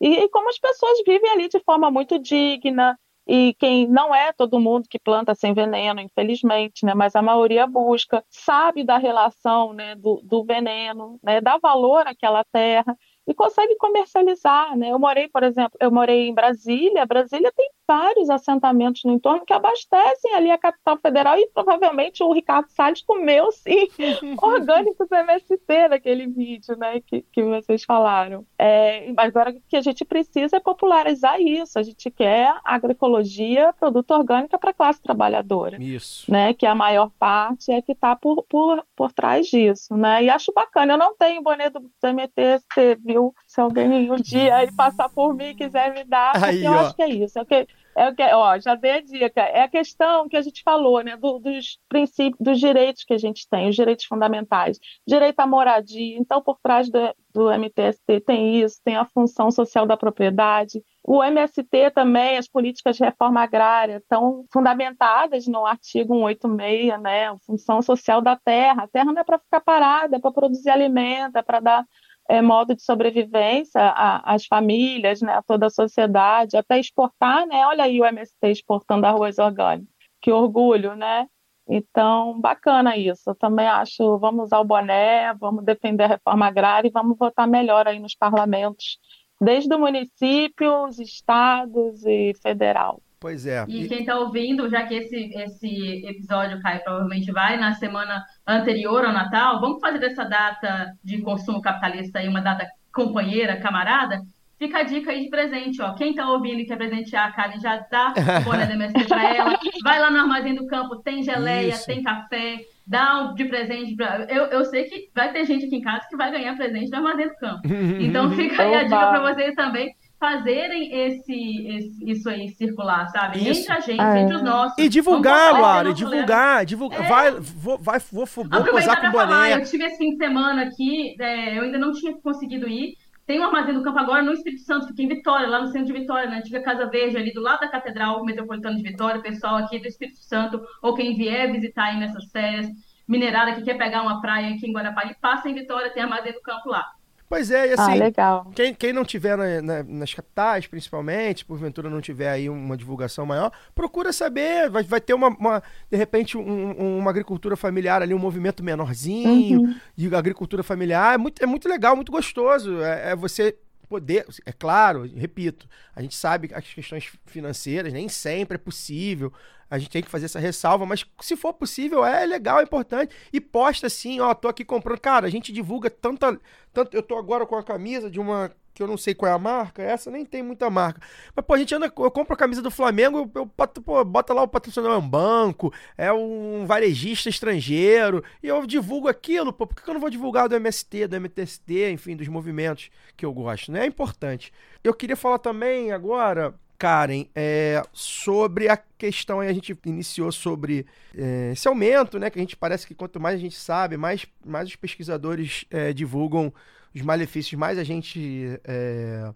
e, e como as pessoas vivem ali de forma muito digna. E quem não é todo mundo que planta sem veneno, infelizmente, né? Mas a maioria busca, sabe da relação, né, do, do veneno, né, dá valor àquela terra e consegue comercializar, né? Eu morei, por exemplo, eu morei em Brasília. Brasília tem vários assentamentos no entorno que abastecem ali a capital federal e provavelmente o Ricardo Salles comeu sim orgânicos MST naquele vídeo, né, que, que vocês falaram. É, mas agora o que a gente precisa é popularizar isso. A gente quer agroecologia, produto orgânico para a classe trabalhadora Isso. né, que a maior parte é que está por, por, por trás disso, né, e acho bacana, eu não tenho boné do, MTST, viu, se alguém um dia aí passar por mim e quiser me dar, porque Aí, eu ó. acho que é isso, é que, é ó, já dei a dica, é a questão que a gente falou, né, do- dos princípios, dos direitos que a gente tem, os direitos fundamentais, direito à moradia, então por trás do, do MTST tem isso, tem a função social da propriedade, o MST também, as políticas de reforma agrária estão fundamentadas no artigo 186, né? A função social da terra. A terra não é para ficar parada, é para produzir alimento, é para dar é, modo de sobrevivência às famílias, né? a toda a sociedade, até exportar, né? Olha aí o MST exportando arroz orgânico. Que orgulho, né? Então, bacana isso. Eu também acho, vamos usar o boné, vamos defender a reforma agrária e vamos votar melhor aí nos parlamentos desde o município, os estados e federal. Pois é. E E- quem está ouvindo, já que esse, esse episódio, Caio, provavelmente vai na semana anterior ao Natal, vamos fazer dessa data de consumo capitalista aí uma data companheira, camarada? Fica a dica aí de presente, ó. Quem tá ouvindo e quer presentear a Karen, já dá o boné da MST pra ela. Vai lá no Armazém do Campo, tem geleia, Isso. tem café, dá um de presente pra... Eu, eu sei que vai ter gente aqui em casa que vai ganhar presente do Armazém do Campo. Então fica aí a dica para vocês também fazerem esse, esse- isso aí circular, sabe? Isso. Entre a gente, É. entre os nossos. E divulgar, nosso divulgar, divulgar. É. Vai, vou, vai, vou, vou, posar com o boné. eu tive esse fim de semana aqui, é, eu ainda não tinha conseguido ir. Tem um armazém do campo agora no Espírito Santo, fica em Vitória, lá no centro de Vitória, na antiga Casa Verde, ali do lado da Catedral Metropolitana de Vitória. Pessoal aqui do Espírito Santo, ou quem vier visitar aí nessas férias, minerada que quer pegar uma praia aqui em Guarapari, passa em Vitória, tem armazém do campo lá. Pois é, e Ah, assim, legal. quem, quem não tiver na- na- nas capitais, principalmente, porventura não tiver aí uma divulgação maior, procura saber, vai, vai ter uma, uma- de repente, um- um- uma agricultura familiar ali, um movimento menorzinho, Uhum. de agricultura familiar, é muito, é muito legal, muito gostoso, é, é você poder, é claro, repito, a gente sabe que as questões financeiras nem sempre é possível, a gente tem que fazer essa ressalva, mas se for possível, é legal, é importante. E posta assim, ó, tô aqui comprando. Cara, a gente divulga tanta. Tanto, eu tô agora com a camisa de uma. Que eu não sei qual é a marca, essa nem tem muita marca. Mas, pô, a gente anda. Eu compro a camisa do Flamengo, eu, eu pô, bota lá o patrocinador é um banco, é um varejista estrangeiro, e eu divulgo aquilo, pô. Por que eu não vou divulgar do MST, do MTST, enfim, dos movimentos que eu gosto, né? É importante. Eu queria falar também agora, Karen, é, sobre a questão, a gente iniciou sobre é, esse aumento, né? Que a gente parece que quanto mais a gente sabe, mais, mais os pesquisadores é, divulgam os malefícios, mais a gente é,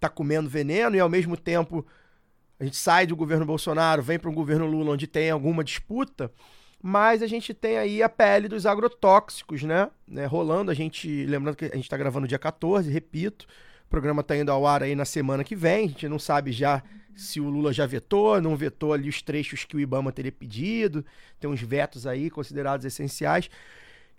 tá comendo veneno e ao mesmo tempo a gente sai do governo Bolsonaro, vem para um governo Lula onde tem alguma disputa, mas a gente tem aí a pele dos agrotóxicos, né? né, rolando, a gente, lembrando que a gente está gravando dia 14, repito, programa está indo ao ar aí na semana que vem, a gente não sabe já se o Lula já vetou, não vetou ali os trechos que o Ibama teria pedido, tem uns vetos aí considerados essenciais.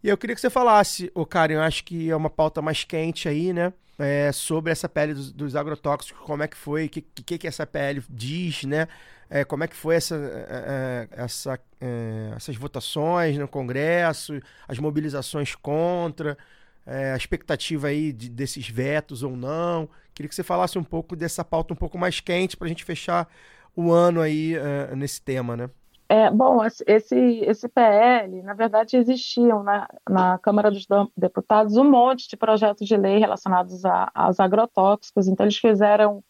E eu queria que você falasse, ô Karen, eu acho que é uma pauta mais quente aí, né? é, sobre essa pele dos, dos agrotóxicos, como é que foi, o que, que, que essa PL diz, né? É, como é que foi essa, é, é, essa, é, essas votações no Congresso, as mobilizações contra, é, a expectativa aí de- desses vetos ou não. Queria que você falasse um pouco dessa pauta um pouco mais quente para a gente fechar o ano aí é, nesse tema, né? É, bom, esse, esse PL, na verdade, existiam na, na Câmara dos Deputados um monte de projetos de lei relacionados a- aos agrotóxicos, então eles fizeram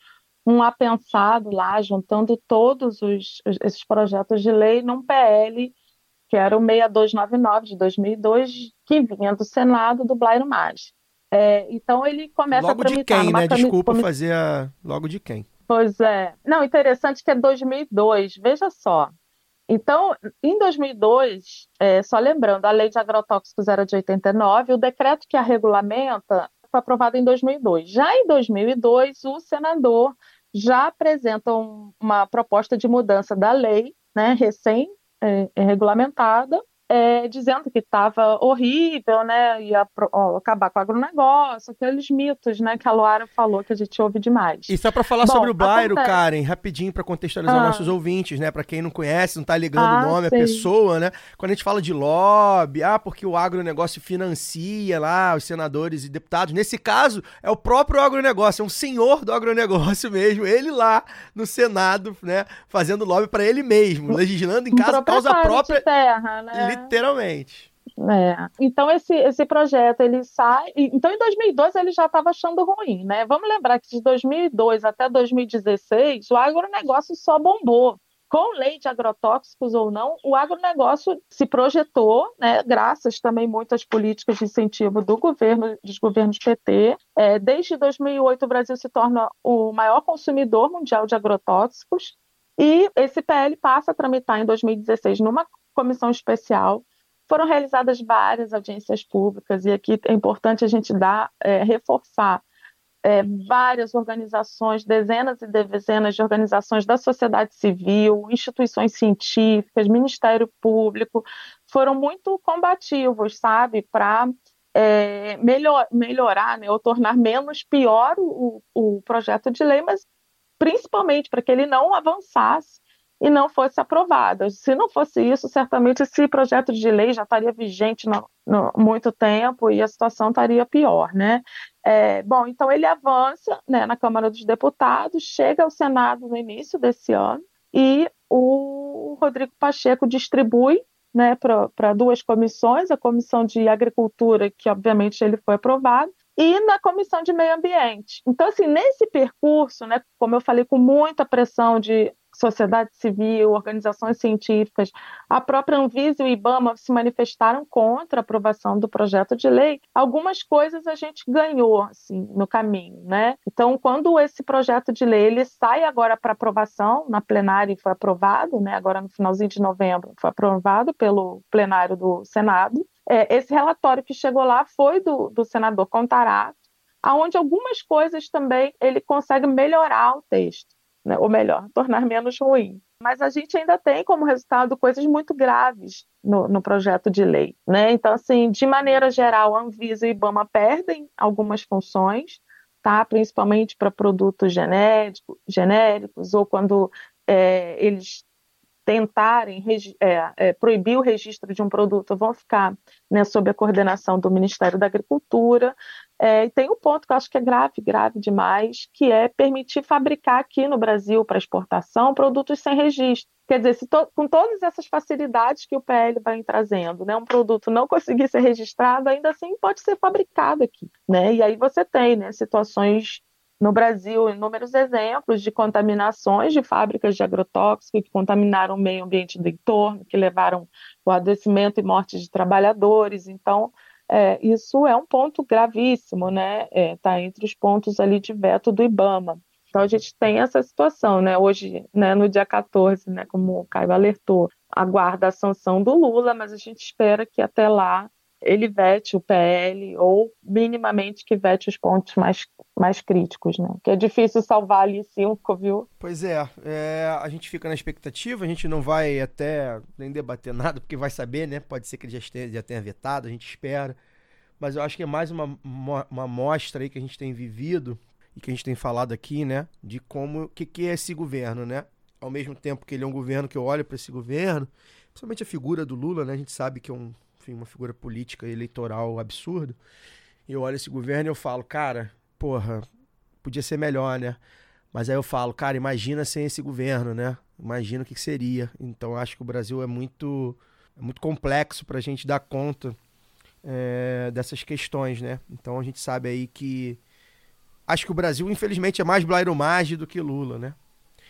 um apensado lá, juntando todos os, os- esses projetos de lei num PL, que era o 6299 de 2002, que vinha do Senado do Blairo Maggi. É, então ele começa Logo a de tramitar quem, numa né? comi- Desculpa fazer a. Logo de quem? Pois é. Não, interessante que é 2002. Veja só. Então, em 2002, é, só lembrando, a lei de agrotóxicos era de 89, o decreto que a regulamenta foi aprovado em 2002. Já em 2002, o senador já apresenta um- uma proposta de mudança da lei, né, recém-regulamentada, é, dizendo que estava horrível, né, ia pro- ó, acabar com o agronegócio, aqueles mitos, né, que a Luara falou que a gente ouve demais. E só pra falar Bom, sobre o Blairo, acontece. Karen, rapidinho pra contextualizar Ah. nossos ouvintes, né? Pra quem não conhece, não tá ligando Ah, o nome, sim. a pessoa, né? Quando a gente fala de lobby, ah, porque o agronegócio financia lá os senadores e deputados. Nesse caso, é o próprio agronegócio, é um senhor do agronegócio mesmo, ele lá no Senado, né? Fazendo lobby pra ele mesmo, legislando em casa, causa própria, terra, né? Literalmente. É. Então esse, esse projeto ele sai, então em 2002 ele já estava achando ruim, né? Vamos lembrar que de 2002 até 2016 o agronegócio só bombou. Com lei de agrotóxicos ou não, o agronegócio se projetou, né, graças também muito às políticas de incentivo do governo, dos governos PT. É, desde 2008, o Brasil se torna o maior consumidor mundial de agrotóxicos e esse PL passa a tramitar em 2016 numa comissão especial. Foram realizadas várias audiências públicas, e aqui é importante a gente dar, é, reforçar é, várias organizações, dezenas e dezenas de organizações da sociedade civil, instituições científicas, Ministério Público, foram muito combativos, sabe, para melhor, melhorar né, ou tornar menos pior o, o projeto de lei, mas principalmente para que ele não avançasse e não fosse aprovado. Se não fosse isso, certamente esse projeto de lei já estaria vigente há muito tempo e a situação estaria pior, né? É, bom, então ele avança né, na Câmara dos Deputados, chega ao Senado no início desse ano e o Rodrigo Pacheco distribui né, para duas comissões, a Comissão de Agricultura, que obviamente ele foi aprovado, e na Comissão de Meio Ambiente. Então, assim, nesse percurso, né, como eu falei, com muita pressão de sociedade civil, organizações científicas, a própria Anvisa e o IBAMA se manifestaram contra a aprovação do projeto de lei. Algumas coisas a gente ganhou assim no caminho, né? Então, quando esse projeto de lei ele sai agora para aprovação na plenária e foi aprovado, né? Agora no finalzinho de novembro foi aprovado pelo plenário do Senado. É, esse relatório que chegou lá foi do, do senador Contarato aonde algumas coisas também ele consegue melhorar o texto, né? ou melhor, tornar menos ruim. Mas a gente ainda tem como resultado coisas muito graves no, no projeto de lei. Né? Então, assim, de maneira geral, a Anvisa e IBAMA perdem algumas funções, tá? principalmente para produtos genérico, genéricos, ou quando é, eles tentarem é, é, proibir o registro de um produto vão ficar né, sob a coordenação do Ministério da Agricultura. É, e tem um ponto que eu acho que é grave, grave demais, que é permitir fabricar aqui no Brasil para exportação produtos sem registro. Quer dizer, to, com todas essas facilidades que o PL vai trazendo, né, um produto não conseguir ser registrado, ainda assim pode ser fabricado aqui. Né? E aí você tem né, situações no Brasil, inúmeros exemplos de contaminações de fábricas de agrotóxicos que contaminaram o meio ambiente do entorno, que levaram o adoecimento e morte de trabalhadores. Então, é, isso é um ponto gravíssimo, né? Está é, tá entre os pontos ali de veto do IBAMA. Então, a gente tem essa situação, né? Hoje, né, no dia 14, né, como o Caio alertou, aguarda a sanção do Lula, mas a gente espera que até lá ele vete o PL ou minimamente que vete os pontos mais, mais críticos, né? Que é difícil salvar ali cinco, viu? Pois é, é, a gente fica na expectativa, a gente não vai até nem debater nada, porque vai saber, né? Pode ser que ele já, esteja, já tenha vetado, a gente espera. Mas eu acho que é mais uma, uma, uma mostra aí que a gente tem vivido e que a gente tem falado aqui, né? De como, o que, que é esse governo, né? Ao mesmo tempo que ele é um governo que eu olho para esse governo, principalmente a figura do Lula, né? A gente sabe que é um enfim, uma figura política eleitoral absurdo. E eu olho esse governo e eu falo, cara, porra, podia ser melhor, né? Mas aí eu falo, cara, imagina sem esse governo, né? Imagina o que seria. Então acho que o Brasil é muito, é muito complexo para a gente dar conta é, dessas questões, né? Então a gente sabe aí que. Acho que o Brasil, infelizmente, é mais Blairo Maggi do que Lula, né?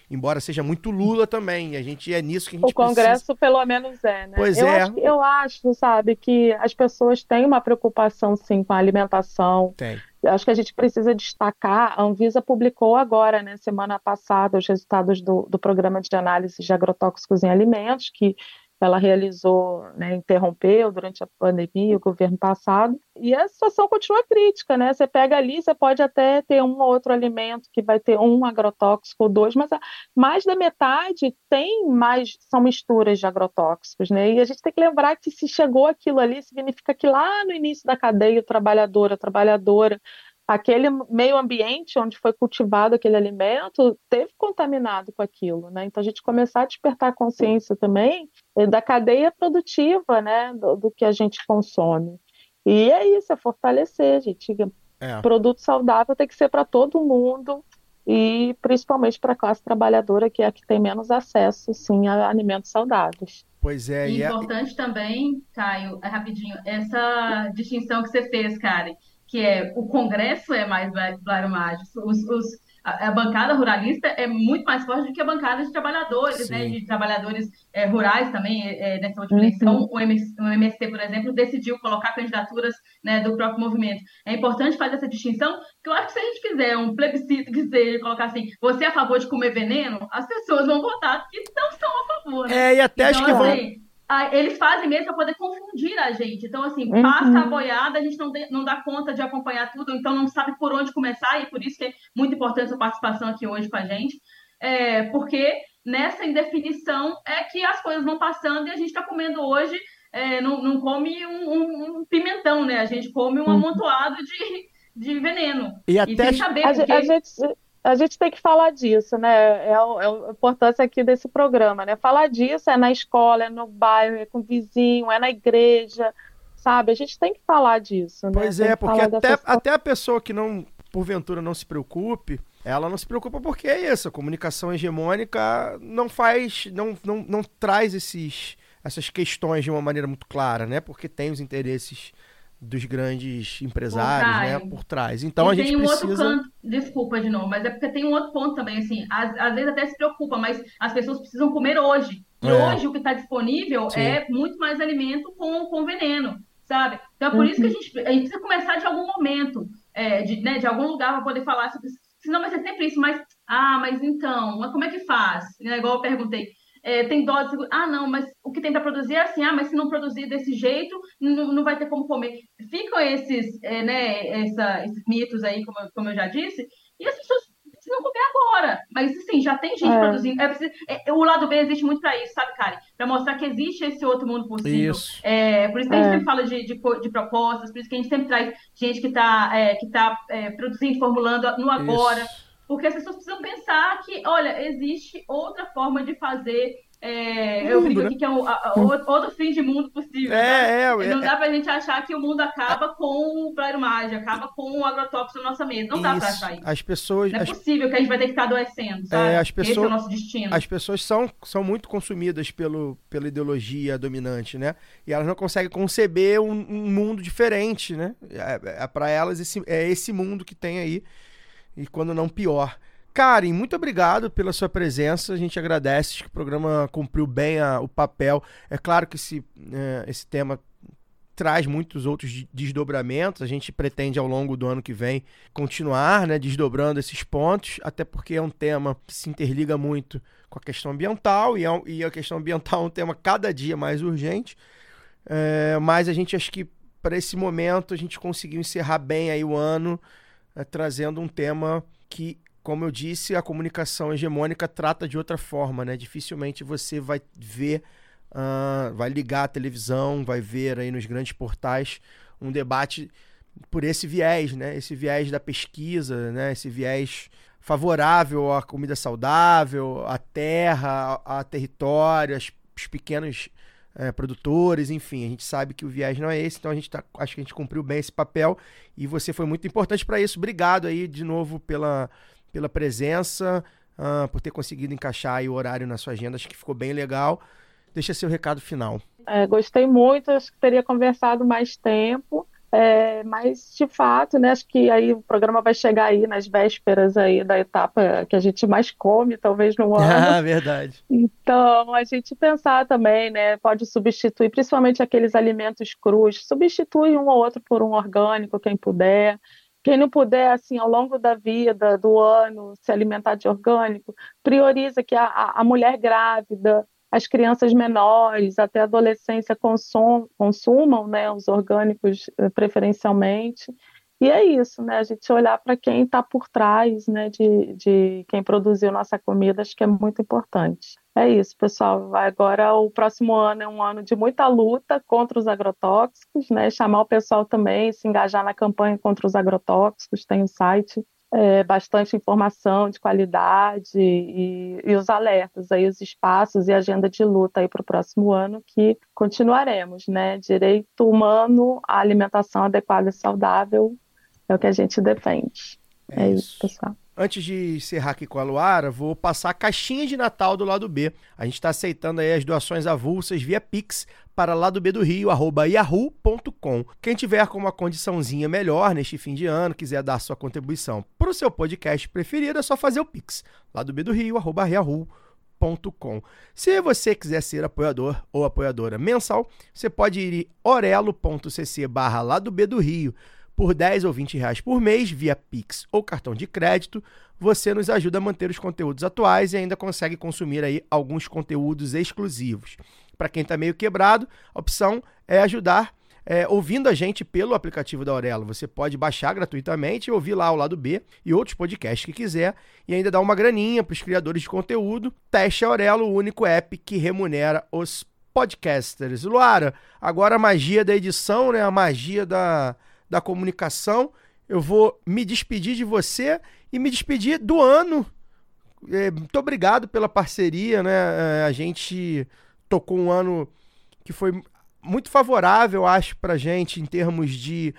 Embora seja muito Lula também. A gente é nisso que a gente O Congresso, precisa. pelo menos, é, né? Pois eu é. Acho, eu acho, sabe, que as pessoas têm uma preocupação, sim, com a alimentação. Tem. Acho que a gente precisa destacar, a Anvisa publicou agora, né, semana passada, os resultados do, do programa de análise de agrotóxicos em alimentos, que ela realizou, né, interrompeu durante a pandemia, o governo passado, e a situação continua crítica, né? Você pega ali, você pode até ter um ou outro alimento que vai ter um agrotóxico ou dois, mas mais da metade tem mais, são misturas de agrotóxicos, né? E a gente tem que lembrar que se chegou aquilo ali, significa que lá no início da cadeia, o trabalhador, a trabalhadora aquele meio ambiente onde foi cultivado aquele alimento teve contaminado com aquilo, né? Então a gente começar a despertar consciência também eh, da cadeia produtiva, né, do, do que a gente consome. E é isso, é fortalecer, gente. É. Produto saudável tem que ser para todo mundo e principalmente para a classe trabalhadora, que é a que tem menos acesso, sim, a alimentos saudáveis. Pois é. E, e importante é... também, Caio, é rapidinho, essa distinção que você fez, Karen que é o Congresso é mais Blairo Mágico, os, os, a, a, bancada ruralista é muito mais forte do que a bancada de trabalhadores, né, de trabalhadores é, rurais também, é, é nessa última uhum. eleição. O, MS, o MST, por exemplo, decidiu colocar candidaturas né, do próprio movimento. É importante fazer essa distinção, porque eu acho que se a gente fizer um plebiscito que seja colocar assim, você é a favor de comer veneno, as pessoas vão votar que não estão a favor. Né? É, e até então, acho que vão assim, eles fazem mesmo para poder confundir a gente. Então, assim, uhum. passa a boiada, a gente não, de, não dá conta de acompanhar tudo, então não sabe por onde começar, e por isso que é muito importante a participação aqui hoje com a gente, é, porque nessa indefinição é que as coisas vão passando e a gente está comendo hoje, é, não, não come um, um, um, pimentão, né? A gente come um uhum. amontoado de, de veneno. E até e sem saber a, porque... a gente a gente tem que falar disso, né? É, é a importância aqui desse programa, né? Falar disso é na escola, é no bairro, é com o vizinho, é na igreja, sabe? A gente tem que falar disso, né? Pois é, porque até, até a pessoa que não, porventura, não se preocupe, ela não se preocupa porque é isso, a comunicação hegemônica não faz, não, não, não traz esses, essas questões de uma maneira muito clara, né? Porque tem os interesses dos grandes empresários, né, por trás. Então e a gente tem um precisa... outro canto, desculpa de novo, mas é porque tem um outro ponto também, assim, às, às vezes até se preocupa, mas as pessoas precisam comer hoje. E é. hoje o que está disponível Sim. é muito mais alimento com, com veneno, sabe? Então é por uhum. isso que a uhum. gente, a gente precisa começar de algum momento, é, de, né, de algum lugar para poder falar sobre senão vai ser sempre isso, mas, ah, mas então, mas como é que faz? Né, igual eu perguntei, é, tem dó de seguro. Ah, não, mas o que tem para produzir é assim. Ah, mas se não produzir desse jeito, não, não vai ter como comer. Ficam esses, é, né, essa, esses mitos aí, como, eu- como eu já disse, e as pessoas precisam comer agora. Mas, assim, já tem gente É. produzindo. É preciso- é, o lado B existe muito para isso, sabe, Karen? Para mostrar que existe esse outro mundo possível. Isso. É, por isso que a gente É. sempre fala de, de, de propostas, por isso que a gente sempre traz gente que está que tá, é, produzindo, formulando no agora. Isso. Porque as pessoas precisam pensar que, olha, existe outra forma de fazer. é, Mundo, eu brinco né? aqui que é um, a- a- outro fim de mundo possível. É, é, Não é, dá pra gente achar que o mundo acaba com o pleromagem, acaba com o agrotóxico na nossa mesa. Não dá pra isso. achar isso. As pessoas, Não é as, possível que a gente vai ter que ficar adoecendo, sabe? É, as Esse é pessoas- o nosso destino. as pessoas são, são muito consumidas pelo, pela ideologia dominante, né? E elas não conseguem conceber um, um mundo diferente, né? É, é para elas esse, é esse mundo que tem aí, e quando não pior. Karen, muito obrigado pela sua presença. A gente agradece. Que o programa cumpriu bem a- o papel. É claro que esse, é, esse tema traz muitos outros de- desdobramentos. A gente pretende ao longo do ano que vem continuar, né, desdobrando esses pontos, até porque é um tema que se interliga muito com a questão ambiental e, é e a questão ambiental é um tema cada dia mais urgente. É, mas a gente acho que para esse momento a gente conseguiu encerrar bem aí o ano é, trazendo um tema que, como eu disse, a comunicação hegemônica trata de outra forma, né? Dificilmente você vai ver, ah, vai ligar a televisão, vai ver aí nos grandes portais um debate por esse viés, né? Esse viés da pesquisa, né? Esse viés favorável à comida saudável, à terra, a, a território, aos, os pequenos eh, produtores, enfim, a gente sabe que o viés não é esse, então a gente tá, acho que a gente cumpriu bem esse papel e você foi muito importante para isso. Obrigado aí de novo pela, pela presença, ah, por ter conseguido encaixar o horário na sua agenda, acho que ficou bem legal. Deixa seu recado final. É, gostei muito, acho que teria conversado mais tempo, é, mas de fato, né, acho que aí o programa vai chegar aí nas vésperas aí da etapa que a gente mais come, talvez no ano. Ah, verdade. Então, a gente pensar também, né, pode substituir, principalmente aqueles alimentos crus, substitui um ou outro por um orgânico, quem puder. Quem não puder, assim, ao longo da vida, do ano, se alimentar de orgânico, prioriza que a, a a mulher grávida, as crianças menores, até a adolescência consum, consumam, né, os orgânicos eh, preferencialmente. E é isso, né? A gente olhar para quem está por trás, né, de, de quem produziu nossa comida, acho que é muito importante. É isso, pessoal. Agora, o próximo ano é um ano de muita luta contra os agrotóxicos, né? Chamar o pessoal também, se engajar na campanha contra os agrotóxicos. Tem um site, é, bastante informação de qualidade e, e os alertas, aí os espaços e agenda de luta aí para o próximo ano que continuaremos, né? Direito humano à alimentação adequada e saudável é o que a gente defende. É, isso, pessoal. Antes de encerrar aqui com a Luara, vou passar a caixinha de Natal do lado B. A gente está aceitando aí as doações avulsas via Pix para lado B do Rio, arroba yahoo.com. Quem tiver com uma condiçãozinha melhor neste fim de ano, quiser dar sua contribuição para o seu podcast preferido, é só fazer o Pix. Lado B do Rio, arroba yahoo.com. Se você quiser ser apoiador ou apoiadora mensal, você pode ir orelo.cc barra lado B do Rio por 10 ou 20 reais por mês via Pix ou cartão de crédito, você nos ajuda a manter os conteúdos atuais e ainda consegue consumir aí alguns conteúdos exclusivos. Para quem está meio quebrado, a opção é ajudar é, ouvindo a gente pelo aplicativo da Aurelo. Você pode baixar gratuitamente e ouvir lá o lado B e outros podcasts que quiser e ainda dar uma graninha para os criadores de conteúdo. Teste Aurelo, o único app que remunera os podcasters. Luara, agora a magia da edição, né? A magia da, da comunicação. Eu vou me despedir de você e me despedir do ano. É, muito obrigado pela parceria, né? É, a gente tocou um ano que foi muito favorável, acho, pra gente em termos de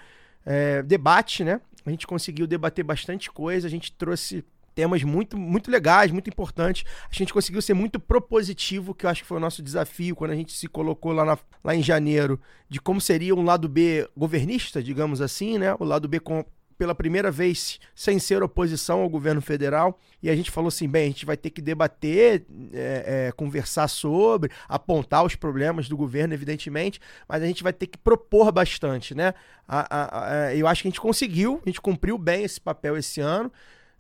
é, debate, né? A gente conseguiu debater bastante coisa, a gente trouxe temas muito, muito legais, muito importantes. A gente conseguiu ser muito propositivo, que eu acho que foi o nosso desafio quando a gente se colocou lá, na, lá em janeiro, de como seria um lado B governista, digamos assim, né? O lado B com, pela primeira vez sem ser oposição ao governo federal. E a gente falou assim: bem, a gente vai ter que debater, é, é, conversar sobre, apontar os problemas do governo, evidentemente, mas a gente vai ter que propor bastante, né? A, a, a, eu acho que a gente conseguiu, a gente cumpriu bem esse papel esse ano.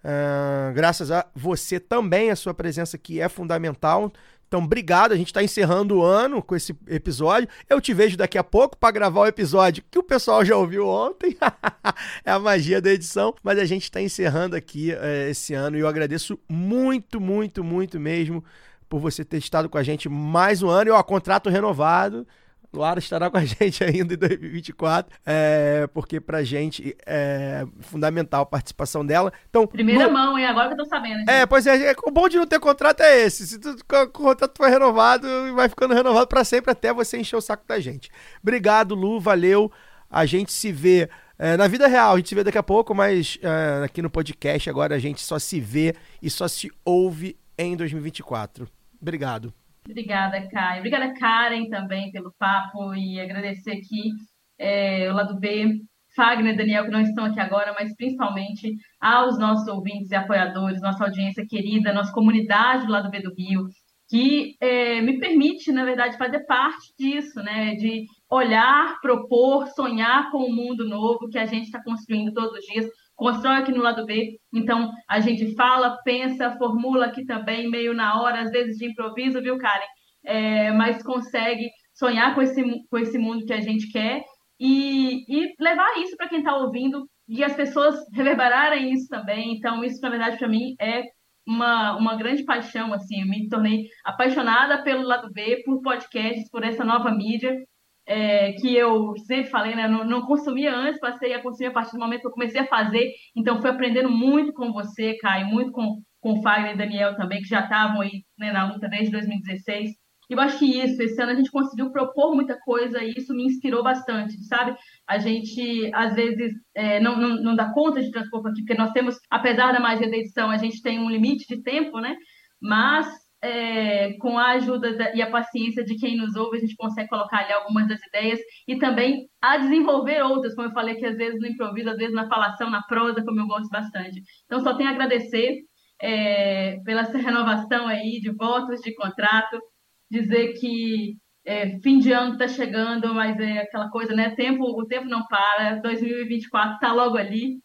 Uh, graças a você também, a sua presença aqui é fundamental. Então, obrigado. A gente está encerrando o ano com esse episódio. Eu te vejo daqui a pouco para gravar o episódio que o pessoal já ouviu ontem. é a magia da edição. Mas a gente está encerrando aqui é, esse ano e eu agradeço muito, muito, muito mesmo por você ter estado com a gente mais um ano. E ó, contrato renovado. Luara estará com a gente ainda em 2024, é, porque pra gente é fundamental a participação dela. Então, Primeira no- mão, hein? Agora que eu tô sabendo. gente. é, pois é, é, o bom de não ter contrato é esse. Se tu, o contrato foi renovado, vai ficando renovado pra sempre até você encher o saco da gente. Obrigado, Lu, valeu. A gente se vê é, na vida real, a gente se vê daqui a pouco, mas é, aqui no podcast agora a gente só se vê e só se ouve em 2024. Obrigado. Obrigada, Caio. Obrigada, Karen, também pelo papo e agradecer aqui é, o lado B, Fagner e Daniel, que não estão aqui agora, mas principalmente aos nossos ouvintes e apoiadores, nossa audiência querida, nossa comunidade do lado B do Rio, que é, me permite, na verdade, fazer parte disso, né? De olhar, propor, sonhar com um mundo novo que a gente está construindo todos os dias, constrói aqui no lado B. Então, a gente fala, pensa, formula aqui também, meio na hora, às vezes de improviso, viu, Karen? É, mas consegue sonhar com esse, com esse mundo que a gente quer e, e levar isso para quem está ouvindo e as pessoas reverberarem isso também. Então, isso, na verdade, para mim é uma, uma grande paixão, assim, eu me tornei apaixonada pelo lado B, por podcasts, por essa nova mídia, é, que eu sempre falei, né, não, não consumia antes, passei a consumir a partir do momento que eu comecei a fazer, então fui aprendendo muito com você, Caio, muito com, com o Fagner e Daniel também, que já estavam aí né, na luta desde 2016, e eu acho que isso, esse ano a gente conseguiu propor muita coisa e isso me inspirou bastante, sabe? A gente, às vezes, é, não, não, não dá conta de transpor aqui, porque nós temos, apesar da magia da edição, a gente tem um limite de tempo, né? Mas é, com a ajuda da- e a paciência de quem nos ouve, a gente consegue colocar ali algumas das ideias e também a desenvolver outras, como eu falei que às vezes no improviso, às vezes na falação, na prosa, como eu gosto bastante. Então, só tenho a agradecer é, pela essa renovação aí de votos, de contrato, dizer que é, fim de ano está chegando, mas é aquela coisa, né? Tempo, o tempo não para, 2024 está logo ali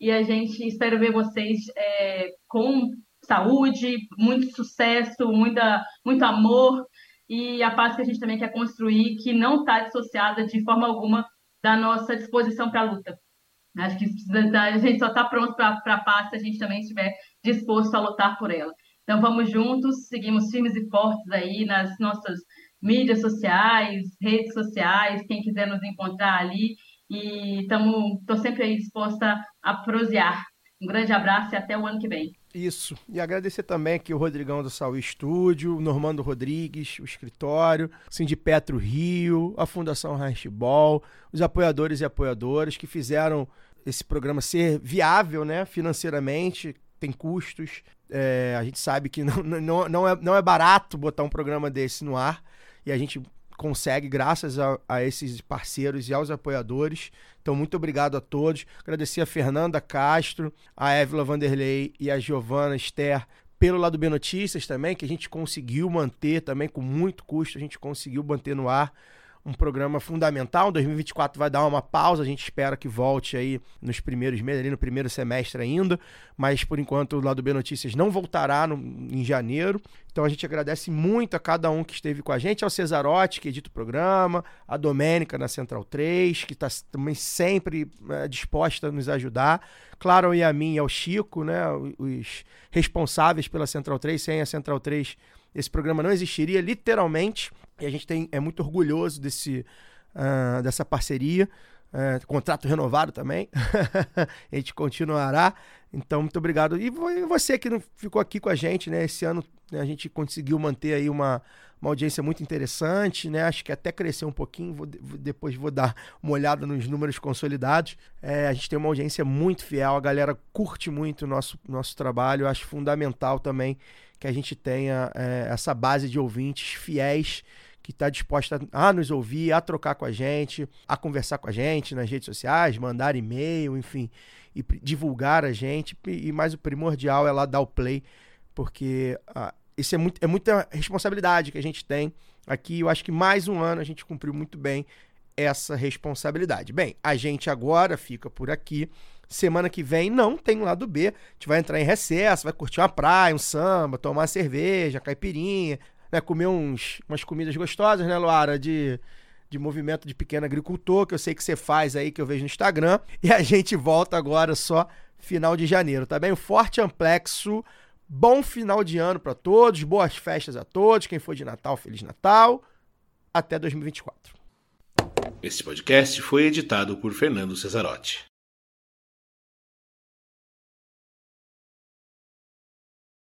e a gente espera ver vocês é, com saúde, muito sucesso, muita, muito amor e a paz que a gente também quer construir, que não está dissociada de forma alguma da nossa disposição para a luta. Acho que a gente só está pronto para a paz se a gente também estiver disposto a lutar por ela. Então vamos juntos, seguimos firmes e fortes aí nas nossas mídias sociais, redes sociais, quem quiser nos encontrar ali. E estou sempre aí disposta a prosear. Um grande abraço e até o ano que vem. Isso. E agradecer também aqui o Rodrigão do Saúl Estúdio, o Normando Rodrigues, o escritório, o Sindipetro Rio, a Fundação Handball, os apoiadores e apoiadoras que fizeram esse programa ser viável, né, financeiramente, tem custos. É, a gente sabe que não, não, não, é, não é barato botar um programa desse no ar e a gente consegue graças a, a esses parceiros e aos apoiadores. Então, muito obrigado a todos. Agradecer a Fernanda Castro, a Évila Vanderlei e a Giovana Esther pelo lado B Notícias também, que a gente conseguiu manter também com muito custo, a gente conseguiu manter no ar um programa fundamental. 2024 vai dar uma pausa, a gente espera que volte aí nos primeiros meses, ali no primeiro semestre ainda, mas por enquanto o lado B Notícias não voltará no, em janeiro. Então a gente agradece muito a cada um que esteve com a gente, ao Cesarotti, que edita o programa, a Domênica na Central 3, que está também sempre é, disposta a nos ajudar. Claro, e a mim e ao Chico, né, os responsáveis pela Central 3, sem a Central 3 esse programa não existiria, literalmente. E a gente tem, é muito orgulhoso desse, uh, dessa parceria. Uh, contrato renovado também. a gente continuará. Então, muito obrigado. E você que ficou aqui com a gente, né? Esse ano né, a gente conseguiu manter aí uma, uma audiência muito interessante, né? Acho que até cresceu um pouquinho. Vou, depois vou dar uma olhada nos números consolidados. É, a gente tem uma audiência muito fiel, a galera curte muito o nosso, nosso trabalho. Acho fundamental também que a gente tenha é, essa base de ouvintes fiéis que está disposta a nos ouvir, a trocar com a gente, a conversar com a gente nas redes sociais, mandar e-mail, enfim, e divulgar a gente. E mais o primordial é lá dar o play, porque ah, isso é, muito, é muita responsabilidade que a gente tem aqui. Eu acho que mais um ano a gente cumpriu muito bem essa responsabilidade. Bem, a gente agora fica por aqui. Semana que vem não tem lado B. A gente vai entrar em recesso, vai curtir uma praia, um samba, tomar cerveja, caipirinha. Né, comer uns, umas comidas gostosas, né, Luara? De, de movimento de pequeno agricultor, que eu sei que você faz aí, que eu vejo no Instagram. E a gente volta agora só final de janeiro, tá bem? Um forte amplexo, bom final de ano para todos, boas festas a todos. Quem for de Natal, Feliz Natal. Até 2024. Este podcast foi editado por Fernando Cesarotti.